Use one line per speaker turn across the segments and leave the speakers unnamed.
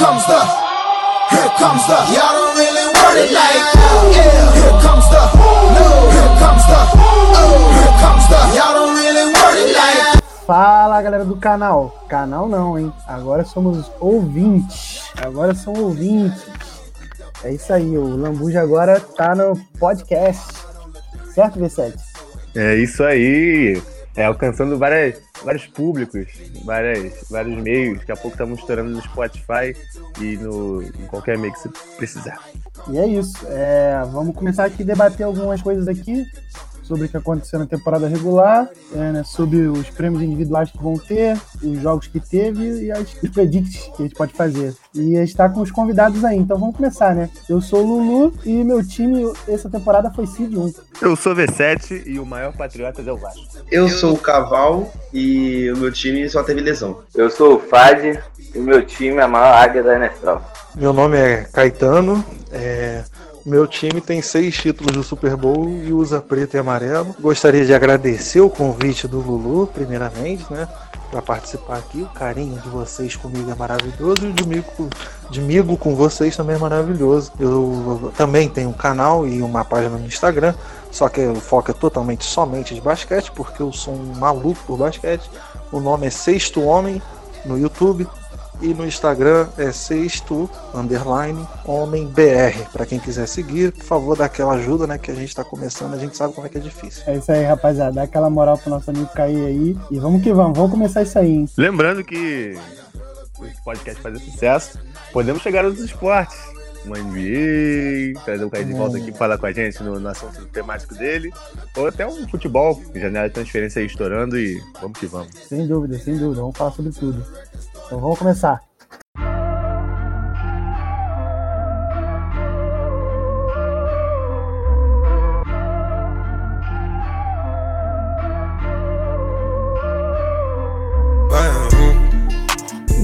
comes the, here comes the, y'all don't really want it like that. Yeah, here comes the, no, here comes the, oh, here comes the, y'all don't really want it like that.
Fala galera do canal. Canal não, hein? Agora somos ouvintes. Agora são ouvintes. É isso aí, o Lambuja agora tá no podcast. Certo, V7?
É isso aí. É, alcançando várias, vários públicos, várias, vários meios. Daqui a pouco estamos estourando no Spotify e no, em qualquer meio que você precisar.
E é isso. É, vamos começar aqui a debater algumas coisas aqui sobre o que aconteceu na temporada regular, é, né, sobre os prêmios individuais que vão ter, os jogos que teve e as, os predicts que a gente pode fazer. E a gente tá com os convidados aí, então vamos começar, né? Eu sou o Lulu e meu time essa temporada foi Cid 1.
Eu sou V7 e o maior patriota é o Vasco.
Eu sou o Caval e o meu time só teve lesão.
Eu sou o Fad e o meu time é a maior águia da NFL.
Meu nome é Caetano. É... Meu time tem seis títulos do Super Bowl e usa preto e amarelo. Gostaria de agradecer o convite do Lulu, primeiramente, né? Para participar aqui. O carinho de vocês comigo é maravilhoso e o de migo, de com vocês também é maravilhoso. Eu também tenho um canal e uma página no Instagram, só que o foco é totalmente somente de basquete, porque eu sou um maluco por basquete. O nome é Sexto Homem no YouTube. E no Instagram é sexto underline homem BR. Para quem quiser seguir, por favor, dá aquela ajuda, né? Que a gente tá começando, a gente sabe como é que é difícil.
É isso aí, rapaziada. Dá aquela moral pro nosso amigo cair aí. E vamos que vamos, vamos começar isso aí, hein?
Lembrando que esse podcast fazer sucesso, podemos chegar aos esportes. Uma NBA, trazer o Caio de volta aqui falar com a gente no, no assunto temático dele, ou até um futebol, janela de transferência aí estourando e vamos que vamos.
Sem dúvida, sem dúvida. Vamos falar sobre tudo. Então vamos começar.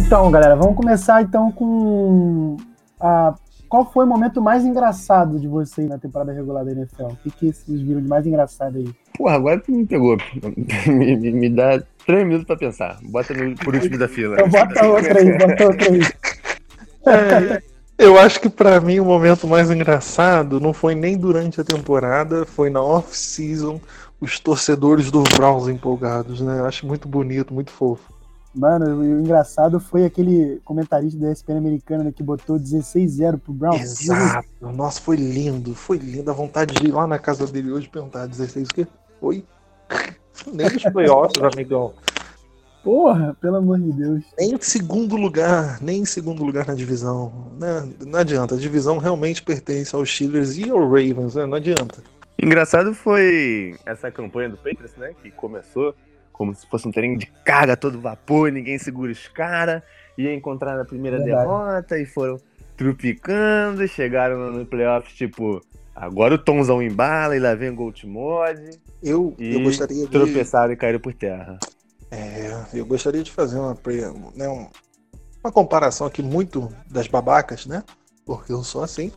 Então, galera, vamos começar então com a qual foi o momento mais engraçado de vocês na temporada regular da NFL? O que, que vocês viram de mais engraçado aí?
Porra, agora tu me pegou. me, me, me dá três minutos pra pensar. Bota no, por último da fila.
Então bota outra aí, bota outra aí.
É, eu acho que para mim o momento mais engraçado não foi nem durante a temporada, foi na off-season, os torcedores dos Browns empolgados, né? Eu acho muito bonito, muito fofo.
Mano, o engraçado foi aquele comentarista da ESPN americana né, que botou 16-0 pro Browns.
Exato. Nossa, foi lindo, foi lindo. A vontade de ir lá na casa dele hoje perguntar 16 o quê? Oi? Nem os playoffs, amigão.
Porra, pelo amor de Deus.
Nem em segundo lugar, nem em segundo lugar na divisão. Né? Não adianta, a divisão realmente pertence aos Steelers e ao Ravens, né? Não adianta.
Engraçado foi essa campanha do Patriots, né? Que começou como se fosse um treino de carga a todo vapor, ninguém segura os caras, ia encontrar na primeira
Verdade.
derrota e foram trupicando, chegaram no playoffs, tipo, agora o Tomzão embala e lá vem o Gold Mod.
Eu,
E
eu gostaria de.
tropeçaram e caíram por terra.
É, eu gostaria de fazer uma, né, um- uma comparação aqui muito das babacas, né? Porque eu sou assim.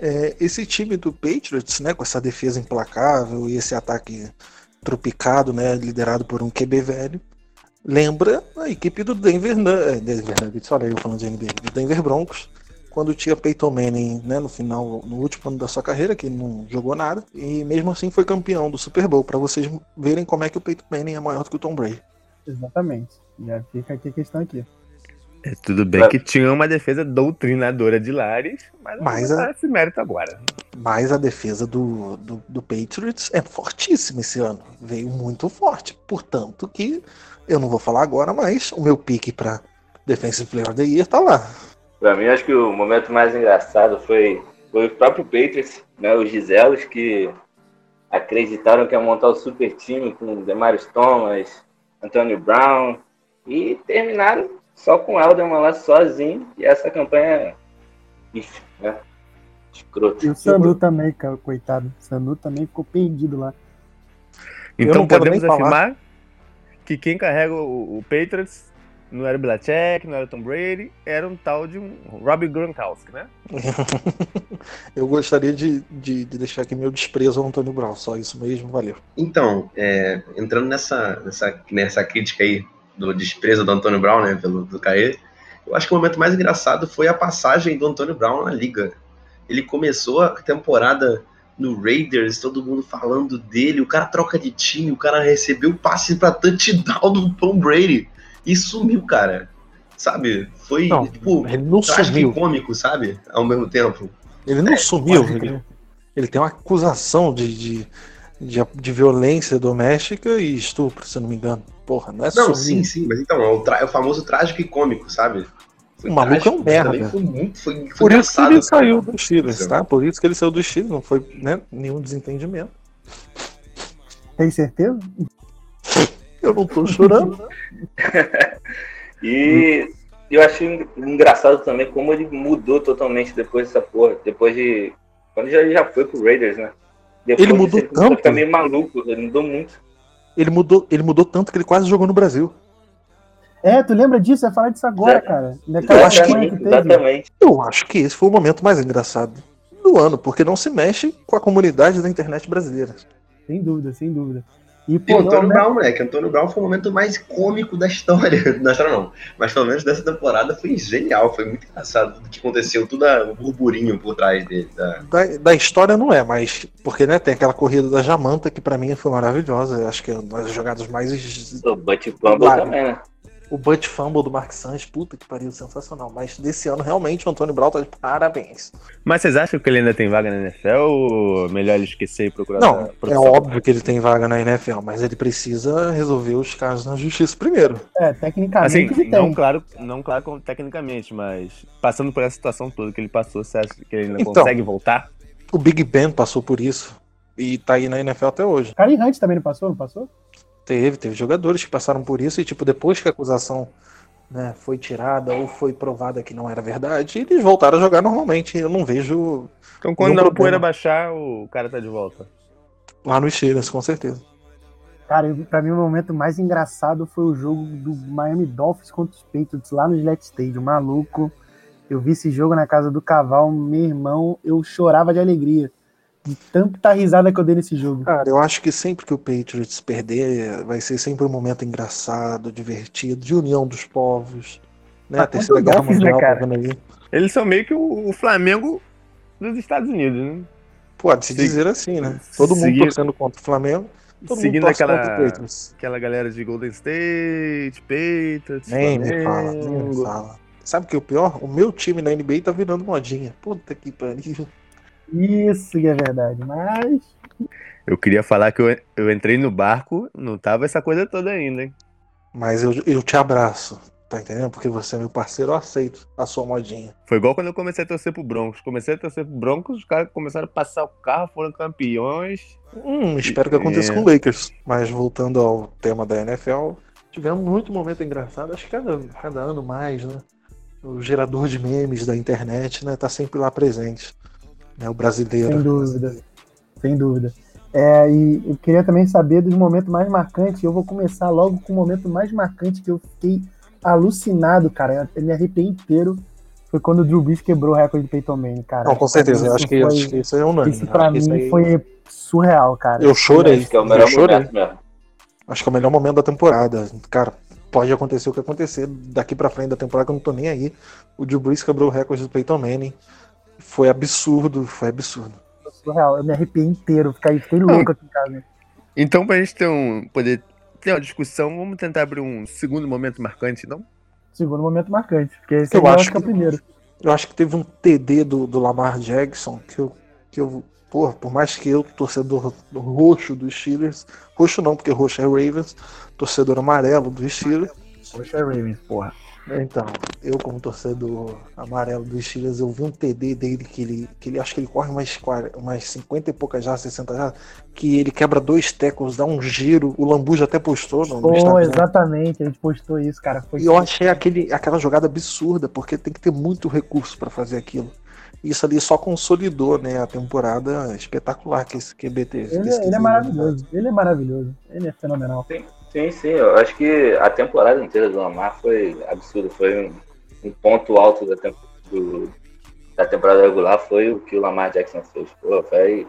É, esse time do Patriots, né, com essa defesa implacável e esse ataque tropicado, né, liderado por um QB velho, lembra a equipe do Denver, é, Nuggets, olha eu falando de NBA, do Denver Broncos, quando tinha Peyton Manning, né, no final, no último ano da sua carreira, que não jogou nada, e mesmo assim foi campeão do Super Bowl, para vocês verem como é que o Peyton Manning é maior do que o Tom Brady.
Exatamente. Já fica aqui a questão aqui.
É, tudo bem
É.
que tinha uma defesa doutrinadora de Lares, mas,
Mas
não
a-
esse mérito agora.
Mas a defesa do, do, do Patriots é fortíssima esse ano. Veio muito forte. Portanto, que eu não vou falar agora, mas o meu pique para Defensive Player of the Year tá lá.
Pra mim, acho que o momento mais engraçado foi, foi o próprio Patriots, né? Os Giselos que acreditaram que ia montar o super time com Demarius Thomas, Antonio Brown e terminaram só com o Elderman lá sozinho e essa campanha ixi, né? Escroto.
E o Sandu também, cara, coitado. O Sandu também ficou perdido lá.
Então podemos afirmar que quem carrega o, o Patriots não era o Belichick, não era o Tom Brady, era um tal de um Robbie Gronkowski, né?
eu gostaria de, de, de deixar aqui meu desprezo ao Antônio Brown. Só isso mesmo, valeu.
Então, é, entrando nessa, nessa, nessa crítica aí do desprezo do Antônio Brown, né, pelo do Caê, Eu acho que o momento mais engraçado foi a passagem do Antônio Brown na liga. Ele começou a temporada no Raiders, todo mundo falando dele, o cara troca de time, o cara recebeu o passe para touchdown do Tom Brady e sumiu, cara. Sabe? Foi
Não,
tipo
ele não sumiu.
cômico, sabe? Ao mesmo tempo.
Ele não sumiu.
pode crer.
Ele, ele tem uma acusação de, de, de, de violência doméstica e estupro, se eu não me engano. Porra, não é
Não, sim, sim, mas então, é o, tra- é o famoso trágico e cômico, sabe? Foi
O maluco é um merda.
Foi muito, foi, foi
Por isso que ele
cara.
saiu do Steelers, tá? Por isso que ele saiu do Steelers, não foi né, nenhum desentendimento.
Tem certeza?
Eu não tô chorando.
E eu achei engraçado também como ele mudou totalmente depois dessa porra. Depois de. Quando já, já foi pro Raiders, né? Depois
Ele mudou tanto.
Meio maluco, ele mudou muito.
Ele mudou, ele mudou tanto que ele quase jogou no Brasil.
É, tu lembra disso? Vai falar disso agora,
Exato.
cara. Daquela
Eu acho que-
teve.
exatamente.
Eu acho que esse foi o momento mais engraçado do ano, porque não se mexe com a comunidade da internet brasileira.
Sem dúvida, sem dúvida. E,
E
pô,
o Antônio
normalmente-
Brown, moleque. Antônio Brown foi o momento mais cômico da história. Da história não. Mas pelo menos dessa temporada foi genial. Foi muito engraçado tudo que aconteceu, tudo a- o burburinho por trás dele. Da...
Da, da história não é, mas porque né, tem aquela corrida da Jamanta que pra mim foi maravilhosa. Acho que é uma das jogadas mais
O
Claro.
também, né?
O butt fumble do Mark Sanchez, puta que pariu, sensacional. Mas desse ano realmente o Antônio Brown tá de parabéns.
Mas vocês acham que ele ainda tem vaga na NFL ou melhor ele esquecer e procurar
Não, é óbvio que ele tem vaga na NFL, mas ele precisa resolver os casos na justiça primeiro.
É, tecnicamente
Assim,
ele
não
tem.
claro, não claro tecnicamente, mas passando por essa situação toda que ele passou, você acha que ele ainda
Então.
consegue voltar?
O Big Ben passou por isso e tá aí na NFL até hoje.
Karen Hunt também não passou, não passou?
Teve, teve jogadores que passaram por isso e, tipo, depois que a acusação né, foi tirada ou foi provada que não era verdade, eles voltaram a jogar normalmente. Eu não vejo
Então quando a poeira baixar, o cara tá de volta.
lá no Steelers, com certeza.
Cara, pra mim o momento mais engraçado foi o jogo do Miami Dolphins contra os Patriots lá no Gillette Stadium. Maluco. Eu vi esse jogo na casa do Caval, meu irmão, eu chorava de alegria. De tanta risada que eu dei nesse jogo.
Cara, eu acho que sempre que o Patriots perder, vai ser sempre um momento engraçado, divertido, de união dos povos. Né?
Ah,
A terceira guerra
Dolphins, né,
mundial tá
cara?
aí.
Eles são meio que o, o Flamengo dos Estados Unidos, né?
Pode-se
Sim.
dizer assim, né? Todo mundo torcendo contra o Flamengo, todo
Seguindo aquela,
contra o Patriots.
aquela galera de Golden State, Patriots,
Nem me fala, nem me
Flamengo.
fala. Sabe o que é o pior? O meu time na NBA tá virando modinha. Puta que pariu.
Isso que é verdade, mas.
Eu queria falar que eu, eu entrei no barco, não tava essa coisa toda ainda, hein?
Mas eu, eu te abraço, tá entendendo? Porque você é meu parceiro, eu aceito a sua modinha.
Foi igual quando eu comecei a torcer pro Broncos. Comecei a torcer pro Broncos, os caras começaram a passar o carro, foram campeões.
Hum, espero que aconteça
É.
com o Lakers. Mas voltando ao tema da NFL, tivemos muito momento engraçado, acho que cada, cada ano mais, né? O gerador de memes da internet, né, tá sempre lá presente. Né, o
Sem
brasileiro.
dúvida. Sem dúvida. É, e eu queria também saber dos momentos mais marcantes. Eu vou começar logo com o momento mais marcante que eu fiquei alucinado, cara. Eu me arrepiei inteiro. Foi quando o Drew Brees quebrou o recorde do Peyton Manning, cara.
Não, com certeza, eu
Isso
acho que,
foi-
acho que isso é unânime.
Isso pra mim
aí-
foi surreal, cara.
Eu chorei.
Acho que é o melhor
eu chorei.
momento mesmo.
Acho que é o melhor momento da temporada. Cara, pode acontecer o que acontecer daqui pra frente da temporada, que eu não tô nem aí. O Drew Brees quebrou o recorde do Peyton Manning. Foi absurdo, foi absurdo.
Surreal. Eu me arrepiei inteiro. Fiquei, fiquei louco aqui em casa.
Então, pra gente ter um, poder ter uma discussão, vamos tentar abrir um segundo momento marcante, não?
Segundo momento marcante. Porque esse
Eu acho
que é o primeiro.
Eu acho que teve um TD do, do Lamar Jackson que eu, que eu. Porra, por mais que eu, torcedor roxo dos Steelers, roxo não, porque roxo é Ravens, torcedor amarelo dos Steelers.
Poxa, Ravens, porra.
Então, eu como torcedor amarelo dos Steelers, eu vi um TD dele que ele, que ele acho que ele corre umas, 40, umas 50 e poucas já, 60 já, que ele quebra dois tecos, dá um giro, o Lambu já até postou
Pô,
Instagram.
exatamente. A gente postou isso, cara. Foi
E eu achei aquele, aquela jogada absurda, porque tem que ter muito recurso para fazer aquilo. Isso ali só consolidou, né, a temporada espetacular que esse QB teve.
Ele, ele é
QB
maravilhoso. Ele é maravilhoso. Ele é fenomenal.
Sim, sim. Eu acho que a temporada inteira do Lamar foi absurdo. Foi um, um ponto alto da, do- da temporada regular. Foi o que o Lamar Jackson fez. Pô, foi.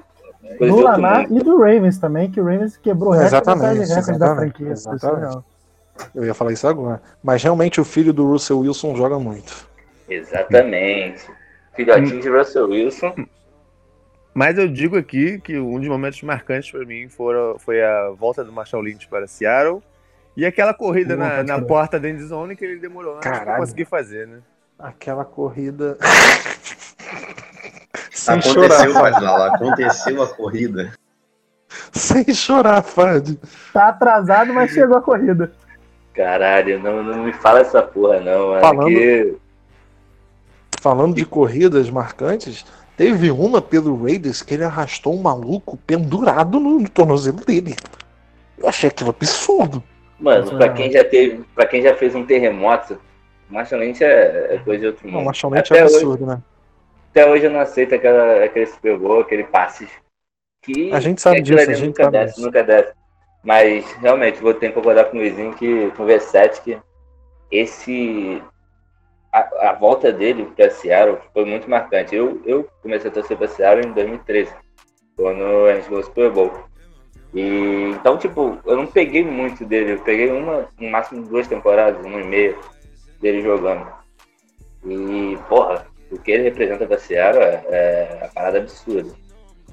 Do Lamar e do Ravens também, que o Ravens quebrou recorde
Exatamente,
recorde da
exatamente,
franquia. Foi
exatamente. Eu ia falar isso agora. Mas realmente o filho do Russell Wilson joga muito.
Exatamente. Filhotinho de Russell Wilson.
Mas eu digo aqui que um dos momentos marcantes para mim foram, foi a volta do Marshall Lynch para Seattle e aquela corrida na, na porta da endzone que ele demorou
Caralho.
conseguir fazer, né?
Aquela corrida. Sem
Aconteceu,
chorar.
Fadlala, aconteceu a corrida.
Sem chorar, Fad.
Tá atrasado, mas chegou a corrida.
Caralho, não, não me fala essa porra, não, mano.
Falando-
que-
Falando de corridas marcantes, teve uma pelo Raiders que ele arrastou um maluco pendurado no, no tornozelo dele. Eu achei aquilo absurdo.
Mano, pra
é-
quem já teve, para quem já fez um terremoto, Marshall Lynch é, é coisa de outro
Não,
mundo.
o Machonete
Até
é
hoje-
absurdo, né?
Até hoje eu não aceito aquela, aquele Super Bowl, aquele passe. Que,
A gente sabe
aquilo
disso, a gente
nunca
sabe
desce,
disso.
nunca desce. Mas realmente vou ter que concordar com o Luizinho que com o V7 que esse a, a volta dele para Seattle foi muito marcante. Eu, eu comecei a torcer para Seattle em 2013, quando a gente ganhou o Super Bowl. E então, tipo, eu não peguei muito dele, eu peguei uma, no máximo duas temporadas, uma e meia dele jogando. E, porra, o que ele representa pra Seattle é, é uma parada absurda.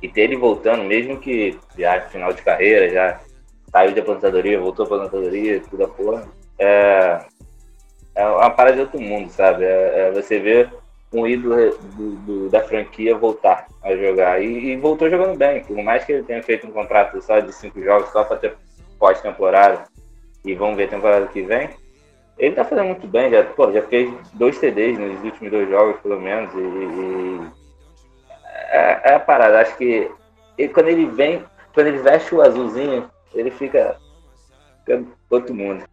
E ter ele voltando, mesmo que já final de carreira, já saiu de aposentadoria, voltou pra aposentadoria, tudo a porra, é, é uma parada de outro mundo, sabe? É, é você ver um ídolo do- do- da franquia voltar a jogar. E, e voltou jogando bem, por mais que ele tenha feito um contrato só de cinco jogos, só pra ter pós-temporada, e vamos ver a temporada que vem, ele tá fazendo muito bem, já, pô, já fez dois TDs nos últimos dois jogos, pelo menos, e, e- é, é a parada, acho que ele- quando ele vem, quando ele veste o azulzinho, ele fica, fica outro mundo.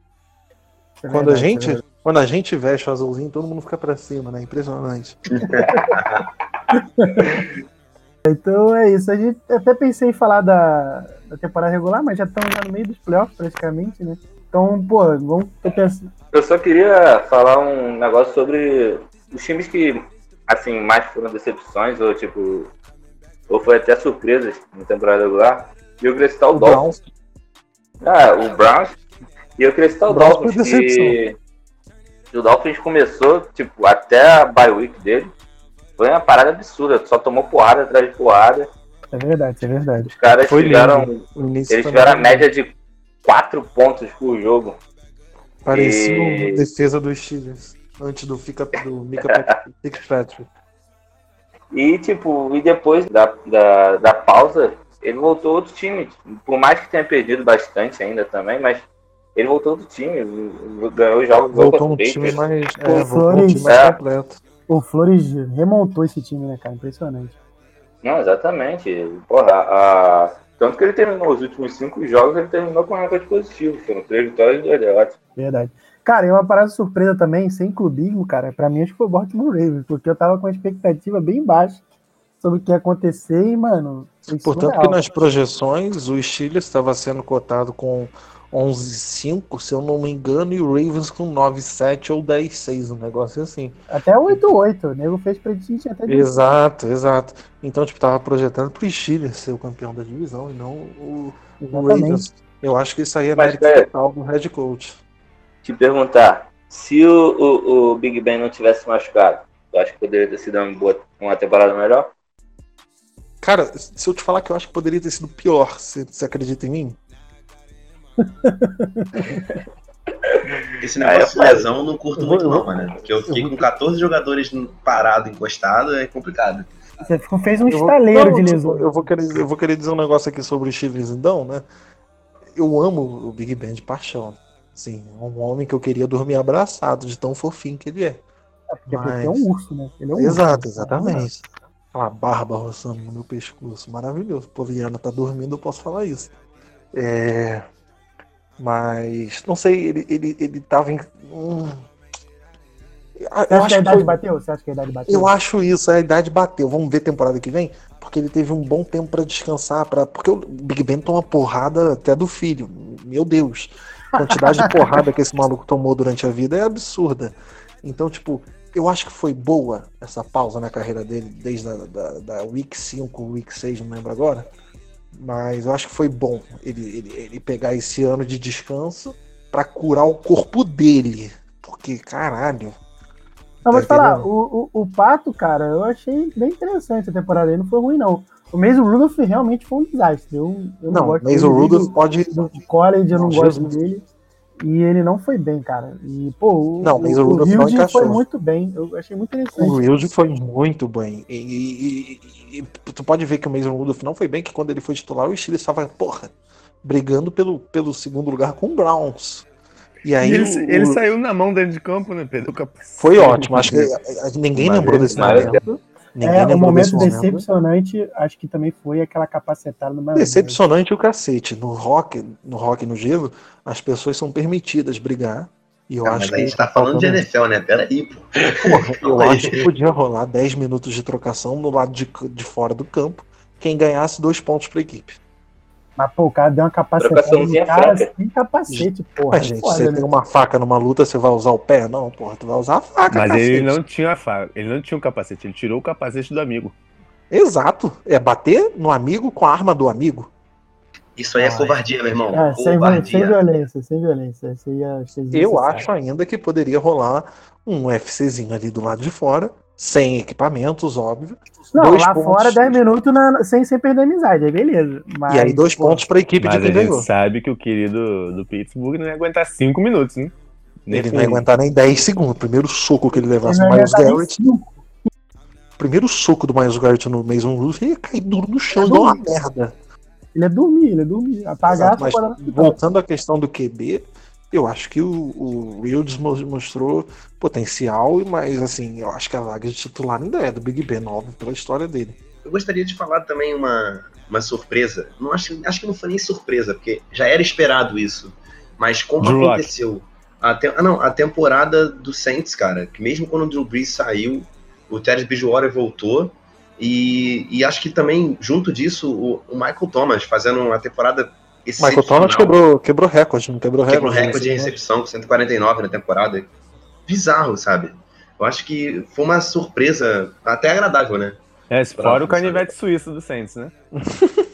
É
Quando a
é
gente. Quando a gente veste o azulzinho, todo mundo fica pra cima, né? Impressionante.
Então é isso. A gente até pensei em falar da, da temporada regular, mas já estamos já no meio dos playoffs praticamente, né? Então, pô, vamos pensando.
Eu só queria falar um negócio sobre os times que, assim, mais foram decepções, ou tipo, ou foi até surpresas na temporada regular. E o,
O
Dolphins. Ah, o Browns. E o,
O Browns
Dolphins,
foi
que o Dolphins começou, tipo, até a bye week dele. Foi uma parada absurda, só tomou porrada atrás de porrada.
É verdade, é verdade.
Os caras
Foi
tiveram, eles tiveram a média de 4 pontos por jogo.
Parecia
E-
uma defesa dos Steelers. Antes do, Fica, do Mika Pat- Fitzpatrick.
E, tipo, e depois da, da, da pausa, ele voltou outro time. Por mais que tenha perdido bastante ainda também, mas ele voltou outro time. Ganhou jogos
Voltou um
o
time mais. É, um
Flores.
time mais
É.
completo.
O Flores remontou esse time, né, cara? Impressionante.
Não, exatamente. Porra, a... tanto que ele terminou os últimos cinco jogos, ele terminou com recorde positivo. Foram três vitórias e dois derrotas.
Verdade. Cara, e uma parada surpresa também, sem clubismo, cara, pra mim acho que foi o Baltimore Ravens, porque eu tava com a expectativa bem baixa sobre o que ia acontecer e, mano,
Portanto,
surreal.
que nas projeções o Steelers estava sendo cotado com 11,5, se eu não me engano, e o Ravens com 9,7 ou 10,6, um negócio assim.
Até 8-8, o nego fez predicting até de...
Exato, exato. Então, tipo, tava projetando pro Steelers ser o campeão da divisão e não o, o. Ravens. Eu acho que isso aí é
cara,
total do head coach.
Te perguntar, se o, o, o Big Ben não tivesse machucado, tu acha que poderia ter sido uma, boa, uma temporada melhor?
Cara, se eu te falar que eu acho que poderia ter sido pior, você, você acredita em mim?
Esse negócio de lesão eu não curto muito, não, mano. Porque eu fiquei com 14 jogadores parados, encostados, é complicado.
Você fez um estaleiro de
tipo,
lesão.
Eu vou, querer, eu vou querer dizer um negócio aqui sobre o Steelers, então, né? Eu amo o Big Ben de paixão. Sim, é um homem que eu queria dormir abraçado, de tão fofinho que ele é.
Porque,
mas-
é um urso, né? Ele é um
Exato,
urso.
exatamente. Aquela barba roçando no meu pescoço, maravilhoso. Pô, Viana tá dormindo, eu posso falar isso. É... Mas, não sei, ele, ele, ele tava em. Hum...
Você acha
acho
que a
que
idade
foi-
bateu? Você acha que a idade bateu?
eu acho isso, a idade bateu. Vamos ver temporada que vem? Porque ele teve um bom tempo pra descansar, para porque o Big Ben toma porrada até do filho. Meu Deus. A quantidade de porrada que esse maluco tomou durante a vida é absurda. Então, tipo, eu acho que foi boa essa pausa na carreira dele, desde a da, da Week 5, Week 6, não lembro agora. Mas eu acho que foi bom ele, ele, ele pegar esse ano de descanso pra curar o corpo dele. Porque, caralho.
Não, vou te falar, o, o, o Pato, cara, eu achei bem interessante a temporada dele, não foi ruim, não. O Mason Rudolph realmente foi um desastre. Eu, eu não,
Não,
gosto
Mason Rudolph
do-
pode.
do college, eu não,
Não,
gosto
Jesus.
dele. E ele não foi bem, cara. E, pô, o,
Não,
o,
Mason
o
Rudolph não
Hilde foi muito bem. Eu achei muito interessante.
O Wilde foi muito bem. E, e- e- e tu pode ver que o Mason Rudolph não foi bem, que quando ele foi titular, o Steelers estava, porra, brigando pelo, pelo segundo lugar com o Browns. E aí
ele,
o-
ele
o-
saiu na mão dentro de campo, né, Pedro?
foi ótimo. Acho que ninguém lembrou desse momento. Ninguém
É, um momento decepcionante, acho que também foi aquela capacetada no.
Decepcionante o cacete. No rock, no rock no gelo, as pessoas são permitidas brigar. E eu
Ah,
acho
mas
que
a gente tá falando de
faltando-
NFL, né? Pera aí, pô.
Porra, eu acho que podia rolar 10 minutos de trocação no lado de, de fora do campo. Quem ganhasse dois pontos pra equipe.
Mas, pô, o cara deu uma capacetada cara
franca.
sem capacete, porra.
Mas, gente, você tem uma faca numa luta, você vai usar o pé? Não, porra, tu vai usar a faca.
Mas
cacete.
ele não tinha a faca, ele não tinha o capacete, ele tirou o capacete do amigo.
Exato. É bater no amigo com a arma do amigo.
Isso aí é
Ah,
covardia, meu irmão.
É, sem, sem
covardia.
violência, sem violência. Isso aí é-
Eu acho ainda que poderia rolar um UFCzinho ali do lado de fora, sem equipamentos, óbvio.
Não,
dois
lá
pontos.
fora 10 minutos na- sem, sem perder a amizade, aí beleza. Mas,
e aí, dois pontos pra equipe
Mas
de
a
quem
gente
ganhou.
sabe que o querido do Pittsburgh não ia aguentar cinco minutos, né? Nem
Ele não ia aguentar nem 10 segundos. Primeiro soco que ele
ele
levasse
não
no
ia
Miles Garrett. Primeiro soco do Miles Garrett no Mason Rudolph, ele ia cair duro no chão,
É
igual uma merda.
Ele é dormir, ele é dormir. Apagar
Exato, mas voltando à questão do QB, eu acho que o, o Wilds mo- mostrou potencial, mas assim, eu acho que a vaga de titular ainda é do Big Ben, óbvio, pela história dele.
Eu gostaria de falar também uma, uma surpresa. Não acho, acho que não foi nem surpresa, porque já era esperado isso. Mas como
Drew
aconteceu? A, te- ah, não, a temporada do Saints, cara, que mesmo quando o Drew Brees saiu, o Terry Bridgewater voltou. E, e acho que também, junto disso, o, o Michael Thomas fazendo uma temporada
Michael Thomas quebrou, quebrou recorde, não quebrou recorde.
Quebrou recorde de
né?
recepção com 149 na temporada. Bizarro, sabe? Eu acho que foi uma surpresa até agradável, né?
É, fora o canivete suíço do Saints, né?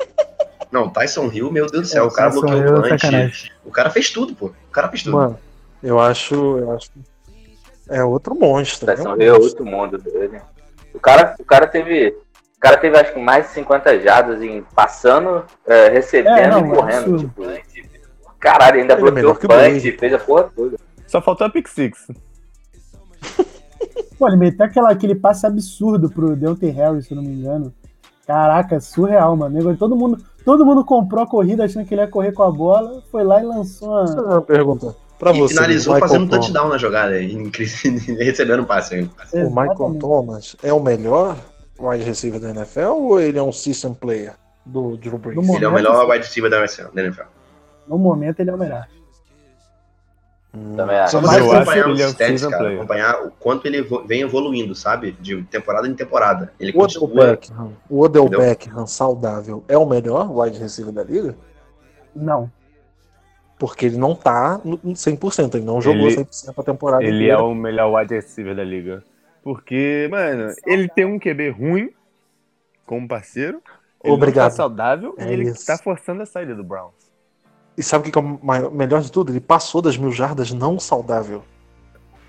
Não, Tyson Hill, meu Deus do céu,
É,
o cara
Tyson
bloqueou
Hill é
o punch.
sacanagem.
O cara fez tudo, pô. O cara fez tudo.
Mano, eu acho, eu acho. É outro monstro.
Tyson
né?
Hill é outro mundo dele. O cara, o cara teve. O cara teve acho que mais de 50 jadas em passando, é, recebendo
É, não,
e correndo. Tipo, caralho, ainda
Ele é
bloqueou o punch, fez a porra toda.
Só faltou a pick six.
Pô, ele meteu aquela, aquele passe absurdo pro Deontay Harris, se eu não me engano. Caraca, surreal, mano. Todo mundo, todo mundo comprou a corrida achando que ele ia correr com a bola, foi lá e lançou
Deixa eu
uma.
pergunta. Pra
e
você,
finalizou
Michael
fazendo um
Thomas.
touchdown na jogada, e recebendo um passe.
O Michael. Thomas é o melhor wide receiver da NFL ou ele é um system player do Drew Brees?
No
Ele é o
momento,
melhor wide receiver da NFL. da NFL.
No momento ele é o melhor.
Hum,
Também acho.
Só você
eu
acompanhar os
é
stats, cara,
player.
acompanhar o quanto ele vem evoluindo, sabe? De temporada em temporada. Ele
O Odell
continua.
Beckham, o Odell? Beckham saudável é o melhor wide receiver da liga?
Não.
Porque ele não tá no no 100%, ele não jogou
Ele-
100% a temporada
Ele
inteira.
é o melhor wide receiver da liga. Porque, mano, ele tem um QB ruim como parceiro. Ele
Obrigado.
Não tá saudável
É
e ele
isso.
tá forçando a saída do Browns.
E sabe o que é o mai- melhor de tudo? Ele passou das mil jardas não saudável.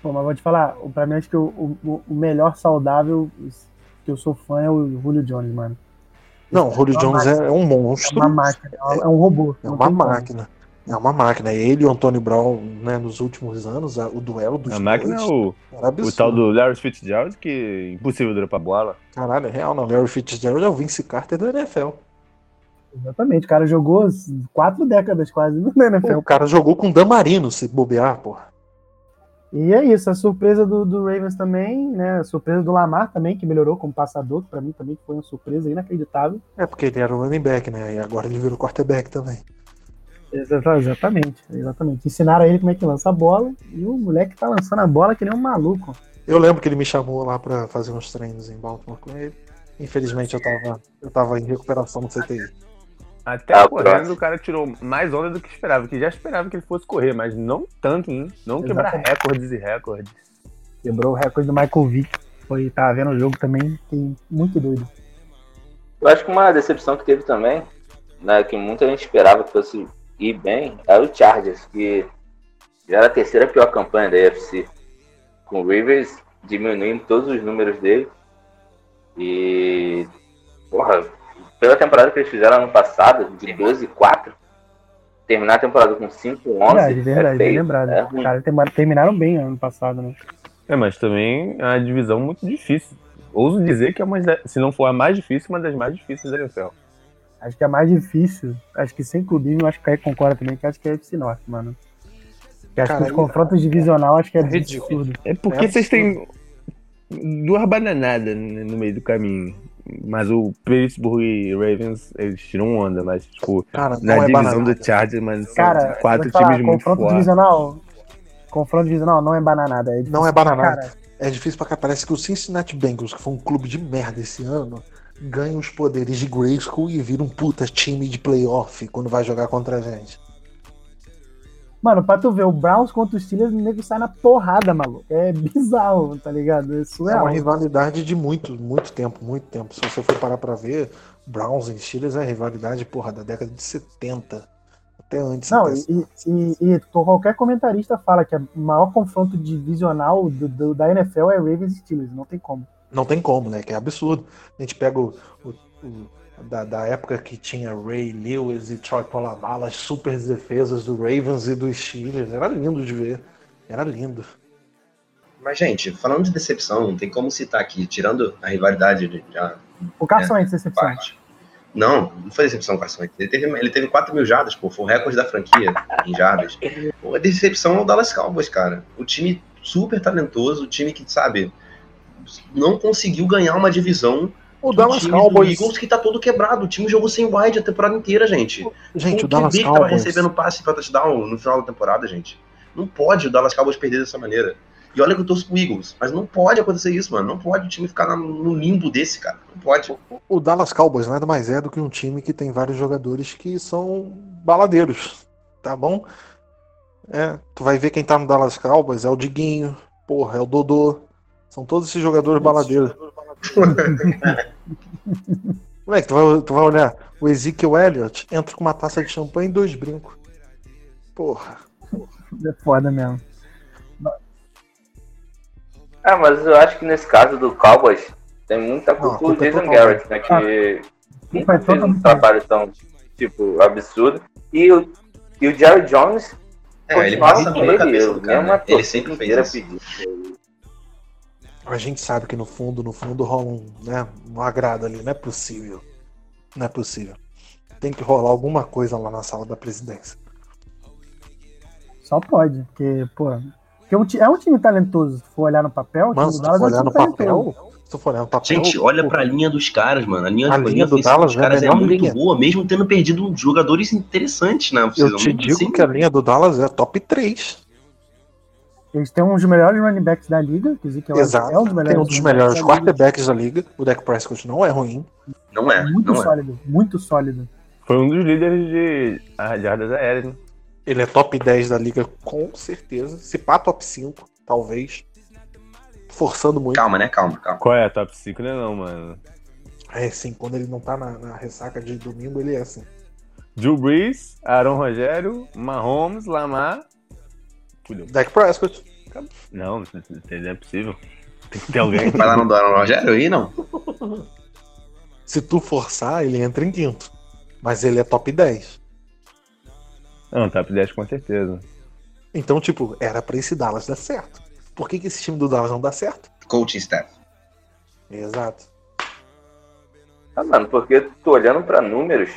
Pô, mas vou te falar, pra mim acho que o, o, o melhor saudável que eu sou fã é o Julio Jones, mano.
Não, o Julio
É
Jones é, é um
É
monstro.
uma máquina, é um- é um robô.
É uma
tem como.
É uma máquina. Ele e o Antônio Brown, né, nos últimos anos, a- o duelo dos
A máquina é o,
era
o tal do Larry Fitzgerald, que é impossível dropar a bola.
Caralho, é real, não. Larry Fitzgerald é o Vince Carter da NFL.
Exatamente, o cara jogou quatro décadas quase no NFL.
O cara jogou com o Damarino, se bobear, porra.
E é isso, a surpresa do, do Ravens também, né? A surpresa do Lamar também, que melhorou como passador, que pra mim também foi uma surpresa inacreditável.
É porque ele era o running back, né? E agora ele virou quarterback também.
Exata- Exatamente, exatamente. Ensinaram a ele como é que lança a bola, e o moleque tá lançando a bola que nem um maluco.
Eu lembro que ele me chamou lá pra fazer uns treinos em Baltimore com ele. Infelizmente eu tava, eu tava em recuperação no CTI.
Até
Ah,
correndo,
próximo.
o cara tirou mais onda do que esperava, que já esperava que ele fosse correr, mas não tanto, né? Não quebrar
Exatamente.
recordes e recordes.
Quebrou o recorde do Michael Vick. Foi, tava vendo o jogo também, fiquei muito doido.
Eu acho que uma decepção que teve também, né, que muita gente esperava que fosse ir bem, era o Chargers, que Já era a terceira pior campanha da AFC. Com o Rivers diminuindo todos os números dele. E. Porra, pela temporada que eles fizeram ano passado, de 12 e 4, terminar a temporada com 5 11
Verdade, verdade,
é
bem lembrado.
é
Os
ruim.
terminaram bem ano passado, né?
É, mas também é uma divisão muito difícil. Ouso dizer que é uma, se não for a mais difícil, uma das mais difíceis da NFL.
Acho que é mais difícil. Acho que sem clubismo, acho que aí concorda também, que acho que é FC Norte, mano. Que acho
Cara,
que os confrontos divisional acho que é,
é ridículo.
absurdo.
É porque
É
vocês têm duas bananadas no meio do caminho. Mas o Pittsburgh e Ravens, eles tiram onda, mas, tipo,
Cara,
na
é
divisão
banana.
do Chargers, mas são
Cara,
quatro
vou te falar,
times muito
confronto
fortes.
divisional. Confronto divisional não é bananada. É difícil
Não é bananada.
caralho.
É difícil pra cá. Parece que o Cincinnati Bengals, que foi um clube de merda esse ano, ganha os poderes de Grayskull e vira um puta time de playoff quando vai jogar contra a gente.
Mano, pra tu ver, o Browns contra os Steelers, o nego sai na porrada, maluco. É bizarro, tá ligado? É
É uma rivalidade de muito, muito tempo, muito tempo. Se você for parar pra ver, Browns e Steelers é rivalidade, porra, da década de 70. Até antes.
Não,
até-
e, e- e qualquer comentarista fala que o maior confronto divisional do, do- da NFL é Ravens e Steelers, não tem como.
Não tem como, né? Que é absurdo. A gente pega o, o- o- da, da época que tinha Ray Lewis e Troy Polamalu, as super defesas do Ravens e dos Steelers. Era lindo de ver. Era lindo.
Mas, gente, falando de decepção, não tem como citar aqui, tirando a rivalidade de, de, a
O Carson Wentz, decepção.
parte. Não, não foi decepção o Carson Wentz. Ele teve, ele teve 4 mil jardas, pô. Foi o recorde da franquia em jardas. Pô, a decepção é o Dallas Cowboys, cara. O time super talentoso, o time que, sabe, não conseguiu ganhar uma divisão
O Dallas Cowboys.
Eagles que tá todo quebrado. O time jogou sem wide a temporada inteira, gente.
Gente, o
o
Dallas
QB que tava
Cowboys.
recebendo passe pra touchdown no final da temporada, gente. Não pode o Dallas Cowboys perder dessa maneira. E olha que eu torço pro Eagles, mas não pode acontecer isso, mano. Não pode o time ficar no limbo desse, cara. Não pode.
O Dallas Cowboys nada mais é do que um time que tem vários jogadores que são baladeiros, tá bom? É, tu vai ver quem tá no Dallas Cowboys é o Diguinho, porra, é o Dodô. São todos esses jogadores baladeiros. Moleque, tu vai, tu vai olhar, o Ezekiel Elliott entra com uma taça de champanhe e dois brincos. Porra.
É foda mesmo.
Ah, mas eu acho que nesse caso do Cowboys tem muita culpa do
é
Jason
total
Garrett, né? Que
Culpa é
fez um trabalho tão, tipo, absurdo. E o, e o Jerry Jones
É, ele passa a
com
mão na cabeça do cara. né? Ele sempre fez isso.
A gente sabe que no fundo, no fundo rola um, né, um agrado ali, não é possível. Não é possível. Tem que rolar alguma coisa lá na sala da presidência.
Só pode, porque, pô. Porque é um ti- é um time talentoso, se for olhar no papel, o
Mano,
time
se
do
tu
Dallas
for
é um
olhar no
time talentoso.
papel, se tu for olhar no papel.
Gente, olha
pô,
pra linha dos caras, mano. A linha,
A linha
linha
do Dallas
dos
é
caras é,
melhor
muito
linha.
boa, mesmo tendo perdido jogadores interessantes na
Eu
off-season.
te digo que a linha do Dallas é top 3.
Eles têm um dos melhores running backs da liga, quer dizer que
Exato.
é um dos melhores.
Tem um dos melhores
backs da liga.
quarterbacks da liga. O Dak Prescott não é ruim.
Não é,
Muito
não é.
sólido, muito sólido.
Foi um dos líderes de jardas aéreas, né?
Ele é top 10 da liga, com certeza. Se pá, top 5, talvez. Forçando muito.
Calma, né? Calma, calma.
Qual é a top 5, né não, mano?
É, sim, quando ele não tá na, na ressaca de domingo, ele é assim.
Drew Brees, Aaron Rogério, Mahomes, Lamar. Fudeu.
Dak Prescott.
Não, não é possível. Tem que ter alguém.
Vai lá no Dona Rogério aí, não?
Se tu forçar, ele entra em quinto. Mas ele é top 10.
Não, top 10 com certeza.
Então, tipo, era pra esse Dallas dar certo. Por que, que esse time do Dallas não dá certo?
Coaching staff.
Exato.
Ah, mano, porque tô olhando pra números,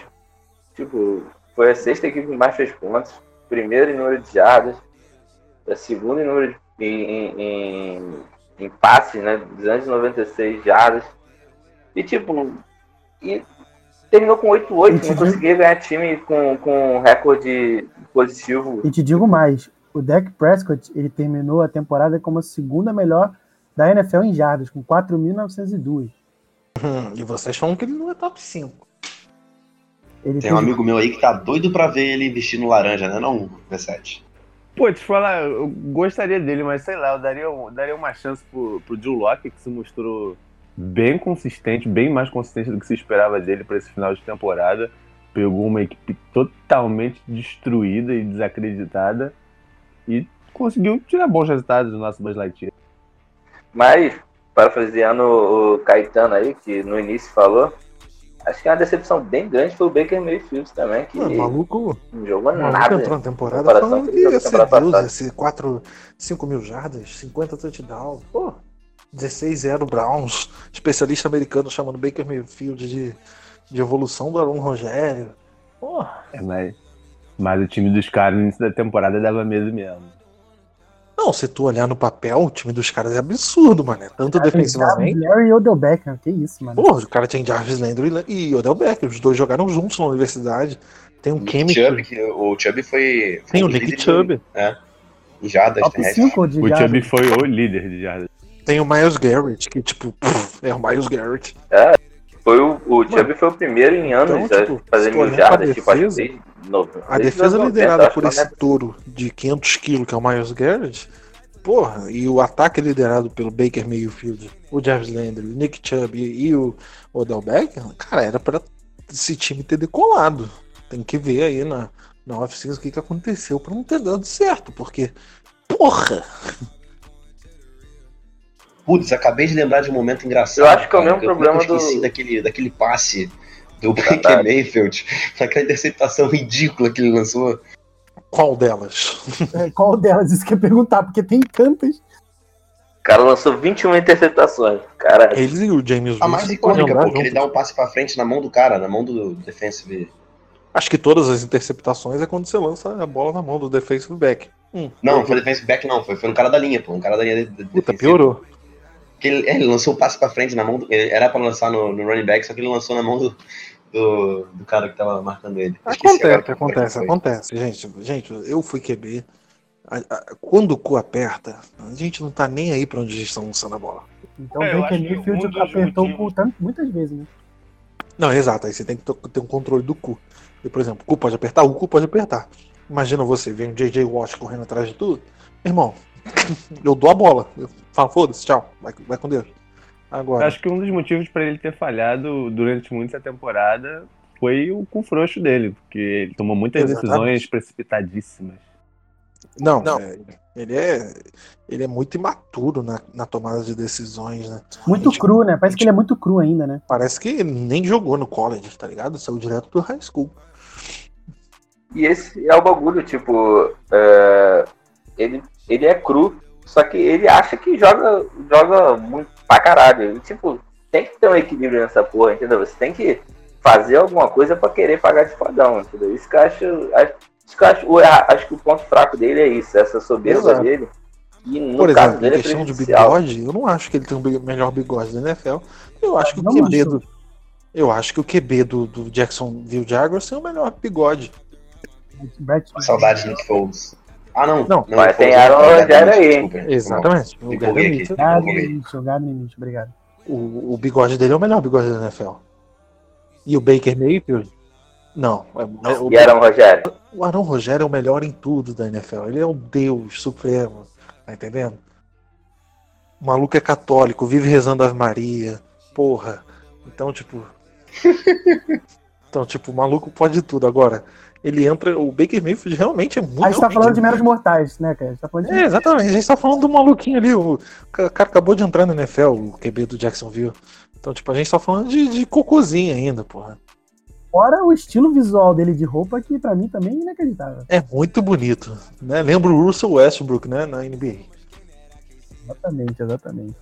tipo, foi a sexta equipe que mais fez pontos, primeiro em número de jardas, a segunda em número de, em, em, em, passes, né, 296 jardas, e tipo, e terminou com 8-8,
E te
não
digo-
conseguia ganhar time com, com recorde positivo.
E te digo mais, o Dak Prescott, ele terminou a temporada como a segunda melhor da NFL em jardas, com 4.902.
Hum, e vocês falam que ele não é top 5.
Ele
Tem um amigo meu aí que tá doido pra ver ele vestindo laranja, né? Não, V7.
Pô, te falar, eu gostaria dele, mas sei lá, eu daria, eu daria uma chance pro, pro Drew Locke, que se mostrou bem consistente, bem mais consistente do que se esperava dele para esse final de temporada. Pegou uma equipe totalmente destruída e desacreditada e conseguiu tirar bons resultados do nosso Buzz Lightyear.
Mas, parafraseando o Caetano aí, que no início falou, acho que é uma decepção bem grande foi o Baker Mayfield também, que
Mano, o maluco,
não jogou
maluco
nada.
entrou na temporada falando que ia ser Deus, ia ser 4, 5 mil jardas, 50 touchdowns. Pô, 16-0 Browns. Especialista americano chamando Baker Mayfield de, de evolução do Aaron Rogério. Pô,
É, mas, mas o time dos caras no início da temporada dava medo mesmo.
Não, se tu olhar no papel, o time dos caras é absurdo, mano. Tanto defensivamente.
Larry e Odell Beckham, que isso, mano.
Pô, o cara tem Jarvis Landry e Odell Beckham. Os dois jogaram juntos na universidade. Tem um
Nick. Chubb, que o Chubb foi. foi
Tem o Nick Chubb.
Em jardas
Top
terrestres.
5 de
O
jardas.
Chubb foi o líder de jardas.
Tem o Miles Garrett, que tipo, pff, é o Miles Garrett.
Foi o, o Chubb foi o primeiro em anos
então,
a
tipo,
fazer
se
mil jardas, tipo, acho que
A defesa
90,
liderada por esse
é-
touro de 500 quilos, que é o Miles Garrett, porra, e o ataque liderado pelo Baker Mayfield, o Jarvis Landry, o Nick Chubb e, o Odell Beckham, cara, era pra esse time ter decolado. Tem que ver aí na, na off-season o que, que aconteceu pra não ter dado certo, porque, porra,
Putz, acabei de lembrar de um momento engraçado.
Eu acho que é o mesmo
eu
problema
esqueci
do-
daquele, daquele passe do Baker
Verdade.
Mayfield, aquela interceptação ridícula que ele lançou.
qual delas?
É, qual delas? Isso que eu ia perguntar, porque tem tantas.
O cara lançou 21 interceptações. Cara,
Eles e o James
A mais icônica,
andar
pô, que ele dá um passe pra frente na mão do cara, na mão do defensive.
Acho que todas as interceptações é quando você lança a bola na mão do defensive back. Hum,
Não, foi defensive back não, foi, foi um cara da linha, pô, um cara da linha de, de,
Puta, piorou.
Que ele, ele lançou o passe pra frente na mão do, ele- Era pra lançar no, no running back, só que ele lançou na mão do, do, do cara que tava marcando ele. Esqueci agora
Acontece, acontece, acontece. Gente, gente, eu fui QB. Quando o cu aperta, a gente não tá nem aí pra onde eles estão lançando a bola.
Então
É,
o
acho que
Mayfield
um
apertou
motivos-
por tanto, muitas vezes, né?
Não, exato, aí você tem que ter um controle do cu. E, por exemplo, o cu pode apertar, o cu pode apertar. Imagina você, vem o JJ Watt correndo atrás de tudo. Irmão, eu dou a bola. Eu falo, foda-se, tchau, vai, vai com Deus.
Eu
Agora,
acho que um dos motivos pra ele ter falhado durante muita temporada foi o cu frouxo dele, porque ele tomou muitas
Exatamente.
decisões precipitadíssimas.
não, é, ele, é, ele é muito imaturo na, na tomada de decisões, né?
Muito
Gente,
cru, né? Parece que ele é muito cru ainda, né?
Parece que ele nem jogou no college, tá ligado? Saiu direto do high school.
E esse é o bagulho, tipo, é, ele, ele é cru, só que ele acha que joga, joga muito pra caralho. E, tipo, tem que ter um equilíbrio nessa porra, entendeu? Você tem que fazer alguma coisa pra querer pagar de fodão, entendeu? Isso que eu acho. Acho, isso que eu acho, o- acho que o ponto fraco dele é isso, essa soberba
Exato.
dele. E no
Por
caso
exemplo, em
dele é
questão de bigode, eu não acho que ele tem o melhor bigode da NFL. Eu acho que o
Não
QB
acho.
do. Eu acho que o QB do, do Jacksonville Jaguars tem o melhor bigode.
Brett,
Saudade de Nick Foles. Ah, não.
Não,
não
mas tem Aaron Rodgers aí.
Desculpa.
Exatamente. O, Gardner. Mitchell-
Gardner Mitchell, Gardner Mitchell, obrigado.
o, o bigode dele é o melhor bigode da NFL. E o Baker Mayfield? Não. é- é- o,
E Aaron Rogério.
o Aaron Rogério é o melhor em tudo da NFL. Ele é o Deus supremo. Tá entendendo? O maluco é católico, vive rezando Ave Maria. Porra. Então, tipo. então, tipo, o maluco pode tudo. Agora, ele entra. O Baker Mayfield realmente é muito.
A gente tá falando de meros mortais, né, cara? Tá de...
É, exatamente. A gente tá falando do maluquinho ali. O ca- cara acabou de entrar no NFL, o QB do Jacksonville. Então, tipo, a gente tá falando de, de cocôzinho ainda, porra.
Fora o estilo visual dele de roupa, que pra mim também é inacreditável.
É muito bonito. Né? Lembra o Russell Westbrook, né? Na NBA.
Exatamente, exatamente.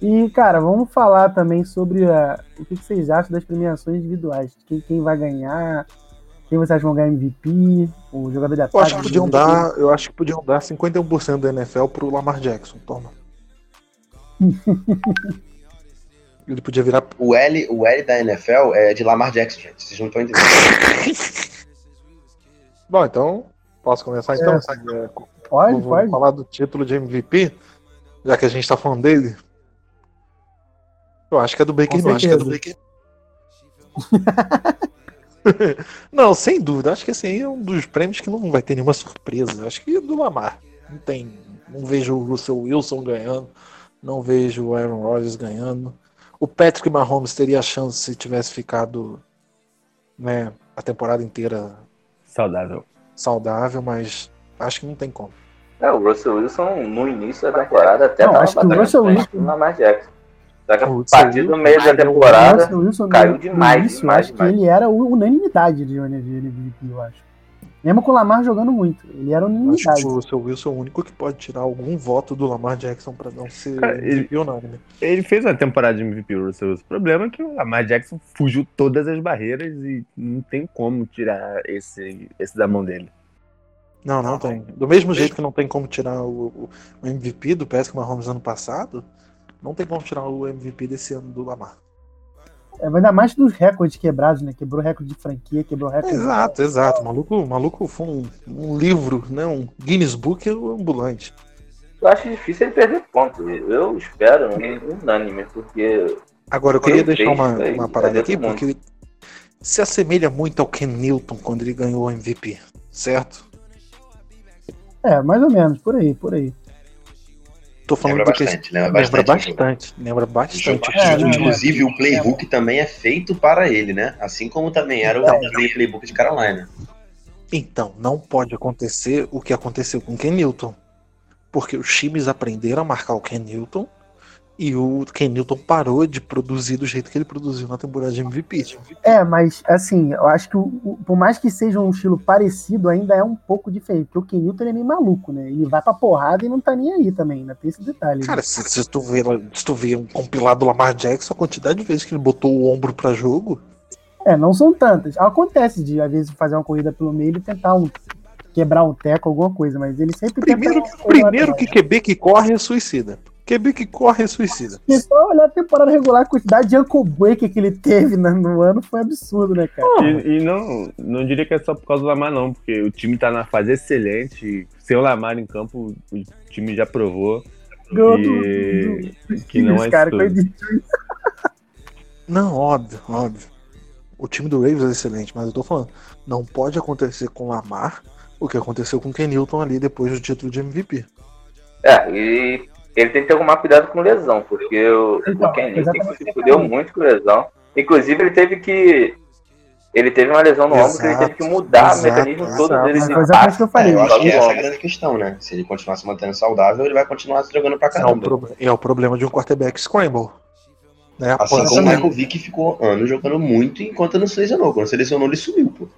E, cara, vamos falar também sobre a- o que, que vocês acham das premiações individuais. Quem, quem vai ganhar, quem vocês acham que vão ganhar MVP, o jogador de ataque.
Eu acho que podiam dar, eu acho que podiam dar 51% da NFL pro Lamar Jackson. Toma. Ele podia virar.
O L, o L da NFL é de Lamar Jackson, gente. Vocês não estão entendendo.
Bom, então posso começar então?
É, Pode,
Vou
pode.
falar do título de MVP, já que a gente tá falando dele. Eu acho que é do Baker Eu acho que é do Baker. não, sem dúvida. Acho que esse aí é um dos prêmios que não vai ter nenhuma surpresa. Acho que é do Lamar. Não tem. Não vejo o Russell Wilson ganhando. Não vejo o Aaron Rodgers ganhando. O Patrick Mahomes teria a chance se tivesse ficado né, a temporada inteira
Saudável.
saudável, mas Acho que não tem como.
É, o Russell Wilson no início da temporada até
Não,
tava
acho que o Russell Wilson-
Lamar Jackson. Só que
O
a partir do
Wilson
meio da temporada,
Russell Wilson,
caiu demais,
início,
demais,
acho
demais.
que ele era unanimidade de MVP, eu acho. Mesmo com o Lamar jogando muito, ele era
Acho
unanimidade.
que o Russell Wilson é o único que pode tirar algum voto do Lamar Jackson pra não ser
Cara, ele-
unânime.
Ele fez uma temporada de MVP, o Russell Wilson. O problema é que o Lamar Jackson fugiu todas as barreiras e não tem como tirar esse, esse da mão dele.
Não, não tem. Do mesmo jeito que não tem como tirar o, o- o MVP do Patrick Mahomes ano passado, não tem como tirar o MVP desse ano do Lamar.
É, ainda mais dos recordes quebrados, né? Quebrou recorde de franquia, quebrou recorde.
Exato, exato. O maluco, o maluco foi um, um livro, né? Um Guinness Book ambulante.
eu acho difícil ele perder pontos. Eu espero um unânime, porque
Agora, eu queria
Foi
deixar uma, uma parada aqui,
mundo.
porque se assemelha muito ao Ken Newton quando ele ganhou o MVP, certo?
É, mais ou menos, por aí, por aí.
Tô falando
Lembra bastante, lembra
lembra
bastante.
bastante, lembra bastante.
É, não,
Inclusive, o playbook também é feito para ele, né? Assim como também era o play- playbook de Carolina.
Então, não pode acontecer o que aconteceu com o Ken Newton. Porque os times aprenderam a marcar o Ken Newton e o Ken Newton parou de produzir do jeito que ele produziu na temporada de MVP.
É, mas assim, eu acho que o- por mais que seja um estilo parecido, ainda é um pouco diferente. Porque o Ken Newton é meio maluco, né? Ele vai pra porrada e não tá nem aí também, né? Tem esse detalhe. né?
Cara, se, se tu vê, se tu vê um compilado do Lamar Jackson, a quantidade de vezes que ele botou o ombro pra jogo,
É, não são tantas. Acontece de, às vezes, fazer uma corrida pelo meio e tentar um, quebrar um teco, alguma coisa, mas ele sempre
primeiro, primeiro que QB que corre é suicida. QB que corre é suicida.
Se só olhar a temporada regular, a quantidade de ankle break que ele teve né, no ano foi absurdo, né, cara?
E, e não, não diria que é só por causa do Lamar, não, porque o time tá na fase excelente. Sem o Lamar em campo, o time já provou
Ganhou
que,
do-
que não é
cara,
isso tudo.
Não, óbvio, óbvio. O time do Ravens é excelente, mas eu tô falando, não pode acontecer com o Lamar o que aconteceu com o Ken Newton ali depois do título de MVP.
É, e ele tem que tomar cuidado com lesão, porque o,
Então,
o Ken Newton
exatamente.
se fudeu muito com lesão. Inclusive, ele teve que. Ele teve uma lesão no ombro que ele teve que mudar
Exato,
o mecanismo
exato.
todo dele
Mas
de
o que eu falei.
É, eu acho que essa é a grande questão, né? Se ele continuar se mantendo saudável, ele vai continuar jogando pra
É o,
caramba.
pro- é o problema de um quarterback scramble. Né?
Assim como o Michael Vick ficou anos jogando muito enquanto não se lesionou. Quando se lesionou, ele sumiu, pô.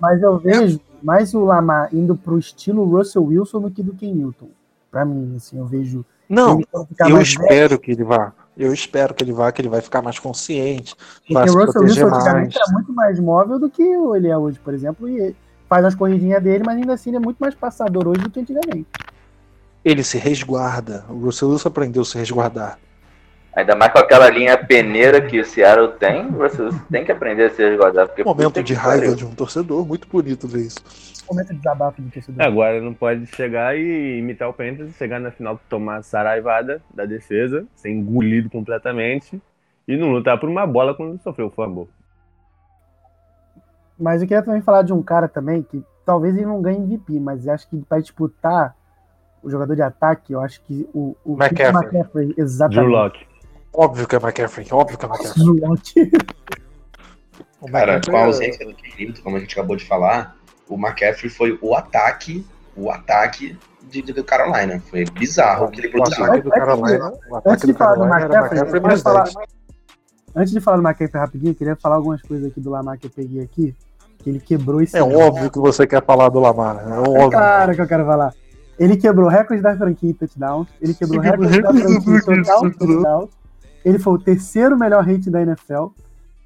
Mas eu vejo mais o Lamar indo pro estilo Russell Wilson do que do Ken Newton. Pra mim, assim, eu vejo.
Não, eu
mais velho,
espero que ele vá. Eu espero que ele vá, que ele vai ficar mais consciente,
Porque o Russell Wilson antigamente era muito mais móvel do que ele é hoje, por exemplo, e faz as corridinhas dele, mas ainda assim ele é muito mais passador hoje do que antigamente.
Ele se resguarda. O Russell Wilson aprendeu a se resguardar.
Ainda mais com aquela linha peneira que o Seattle tem, você tem que aprender a se resguardar. Porque
Momento de raiva
pariu.
de um torcedor, muito bonito ver isso.
Momento de desabafo do torcedor.
É, Agora não pode chegar e imitar o Panthers, chegar na final tomar a saraivada da defesa, ser engolido completamente e não lutar por uma bola quando sofreu o fumble.
Mas eu queria também falar de um cara também que talvez ele não ganhe MVP, mas acho que para disputar o jogador de ataque, eu acho que o, o
McCaffrey.
McCaffrey,
Drew
exatamente.
Óbvio que é McCaffrey, óbvio que é McCaffrey. O
Cara,
McCaffrey
com a
é-
ausência do Kenilton, como a gente acabou de falar, o McCaffrey foi o ataque, o ataque de, de Carolina. Foi bizarro o que ele
O
produziu.
ataque do Carolina, o
Antes
ataque
de
do
falar do McCaffrey, eu
McCaffrey mais
falar,
10.
antes de falar do McCaffrey rapidinho, eu queria falar algumas coisas aqui do Lamar que eu peguei aqui, que ele quebrou esse
É óbvio que você quer falar do Lamar. É óbvio.
Cara, que eu quero falar. Ele quebrou recorde da franquia em touchdowns. Ele quebrou
Ele quebrou
recorde da
recorde
franquia em
touchdowns.
Ele foi o terceiro melhor rate da NFL.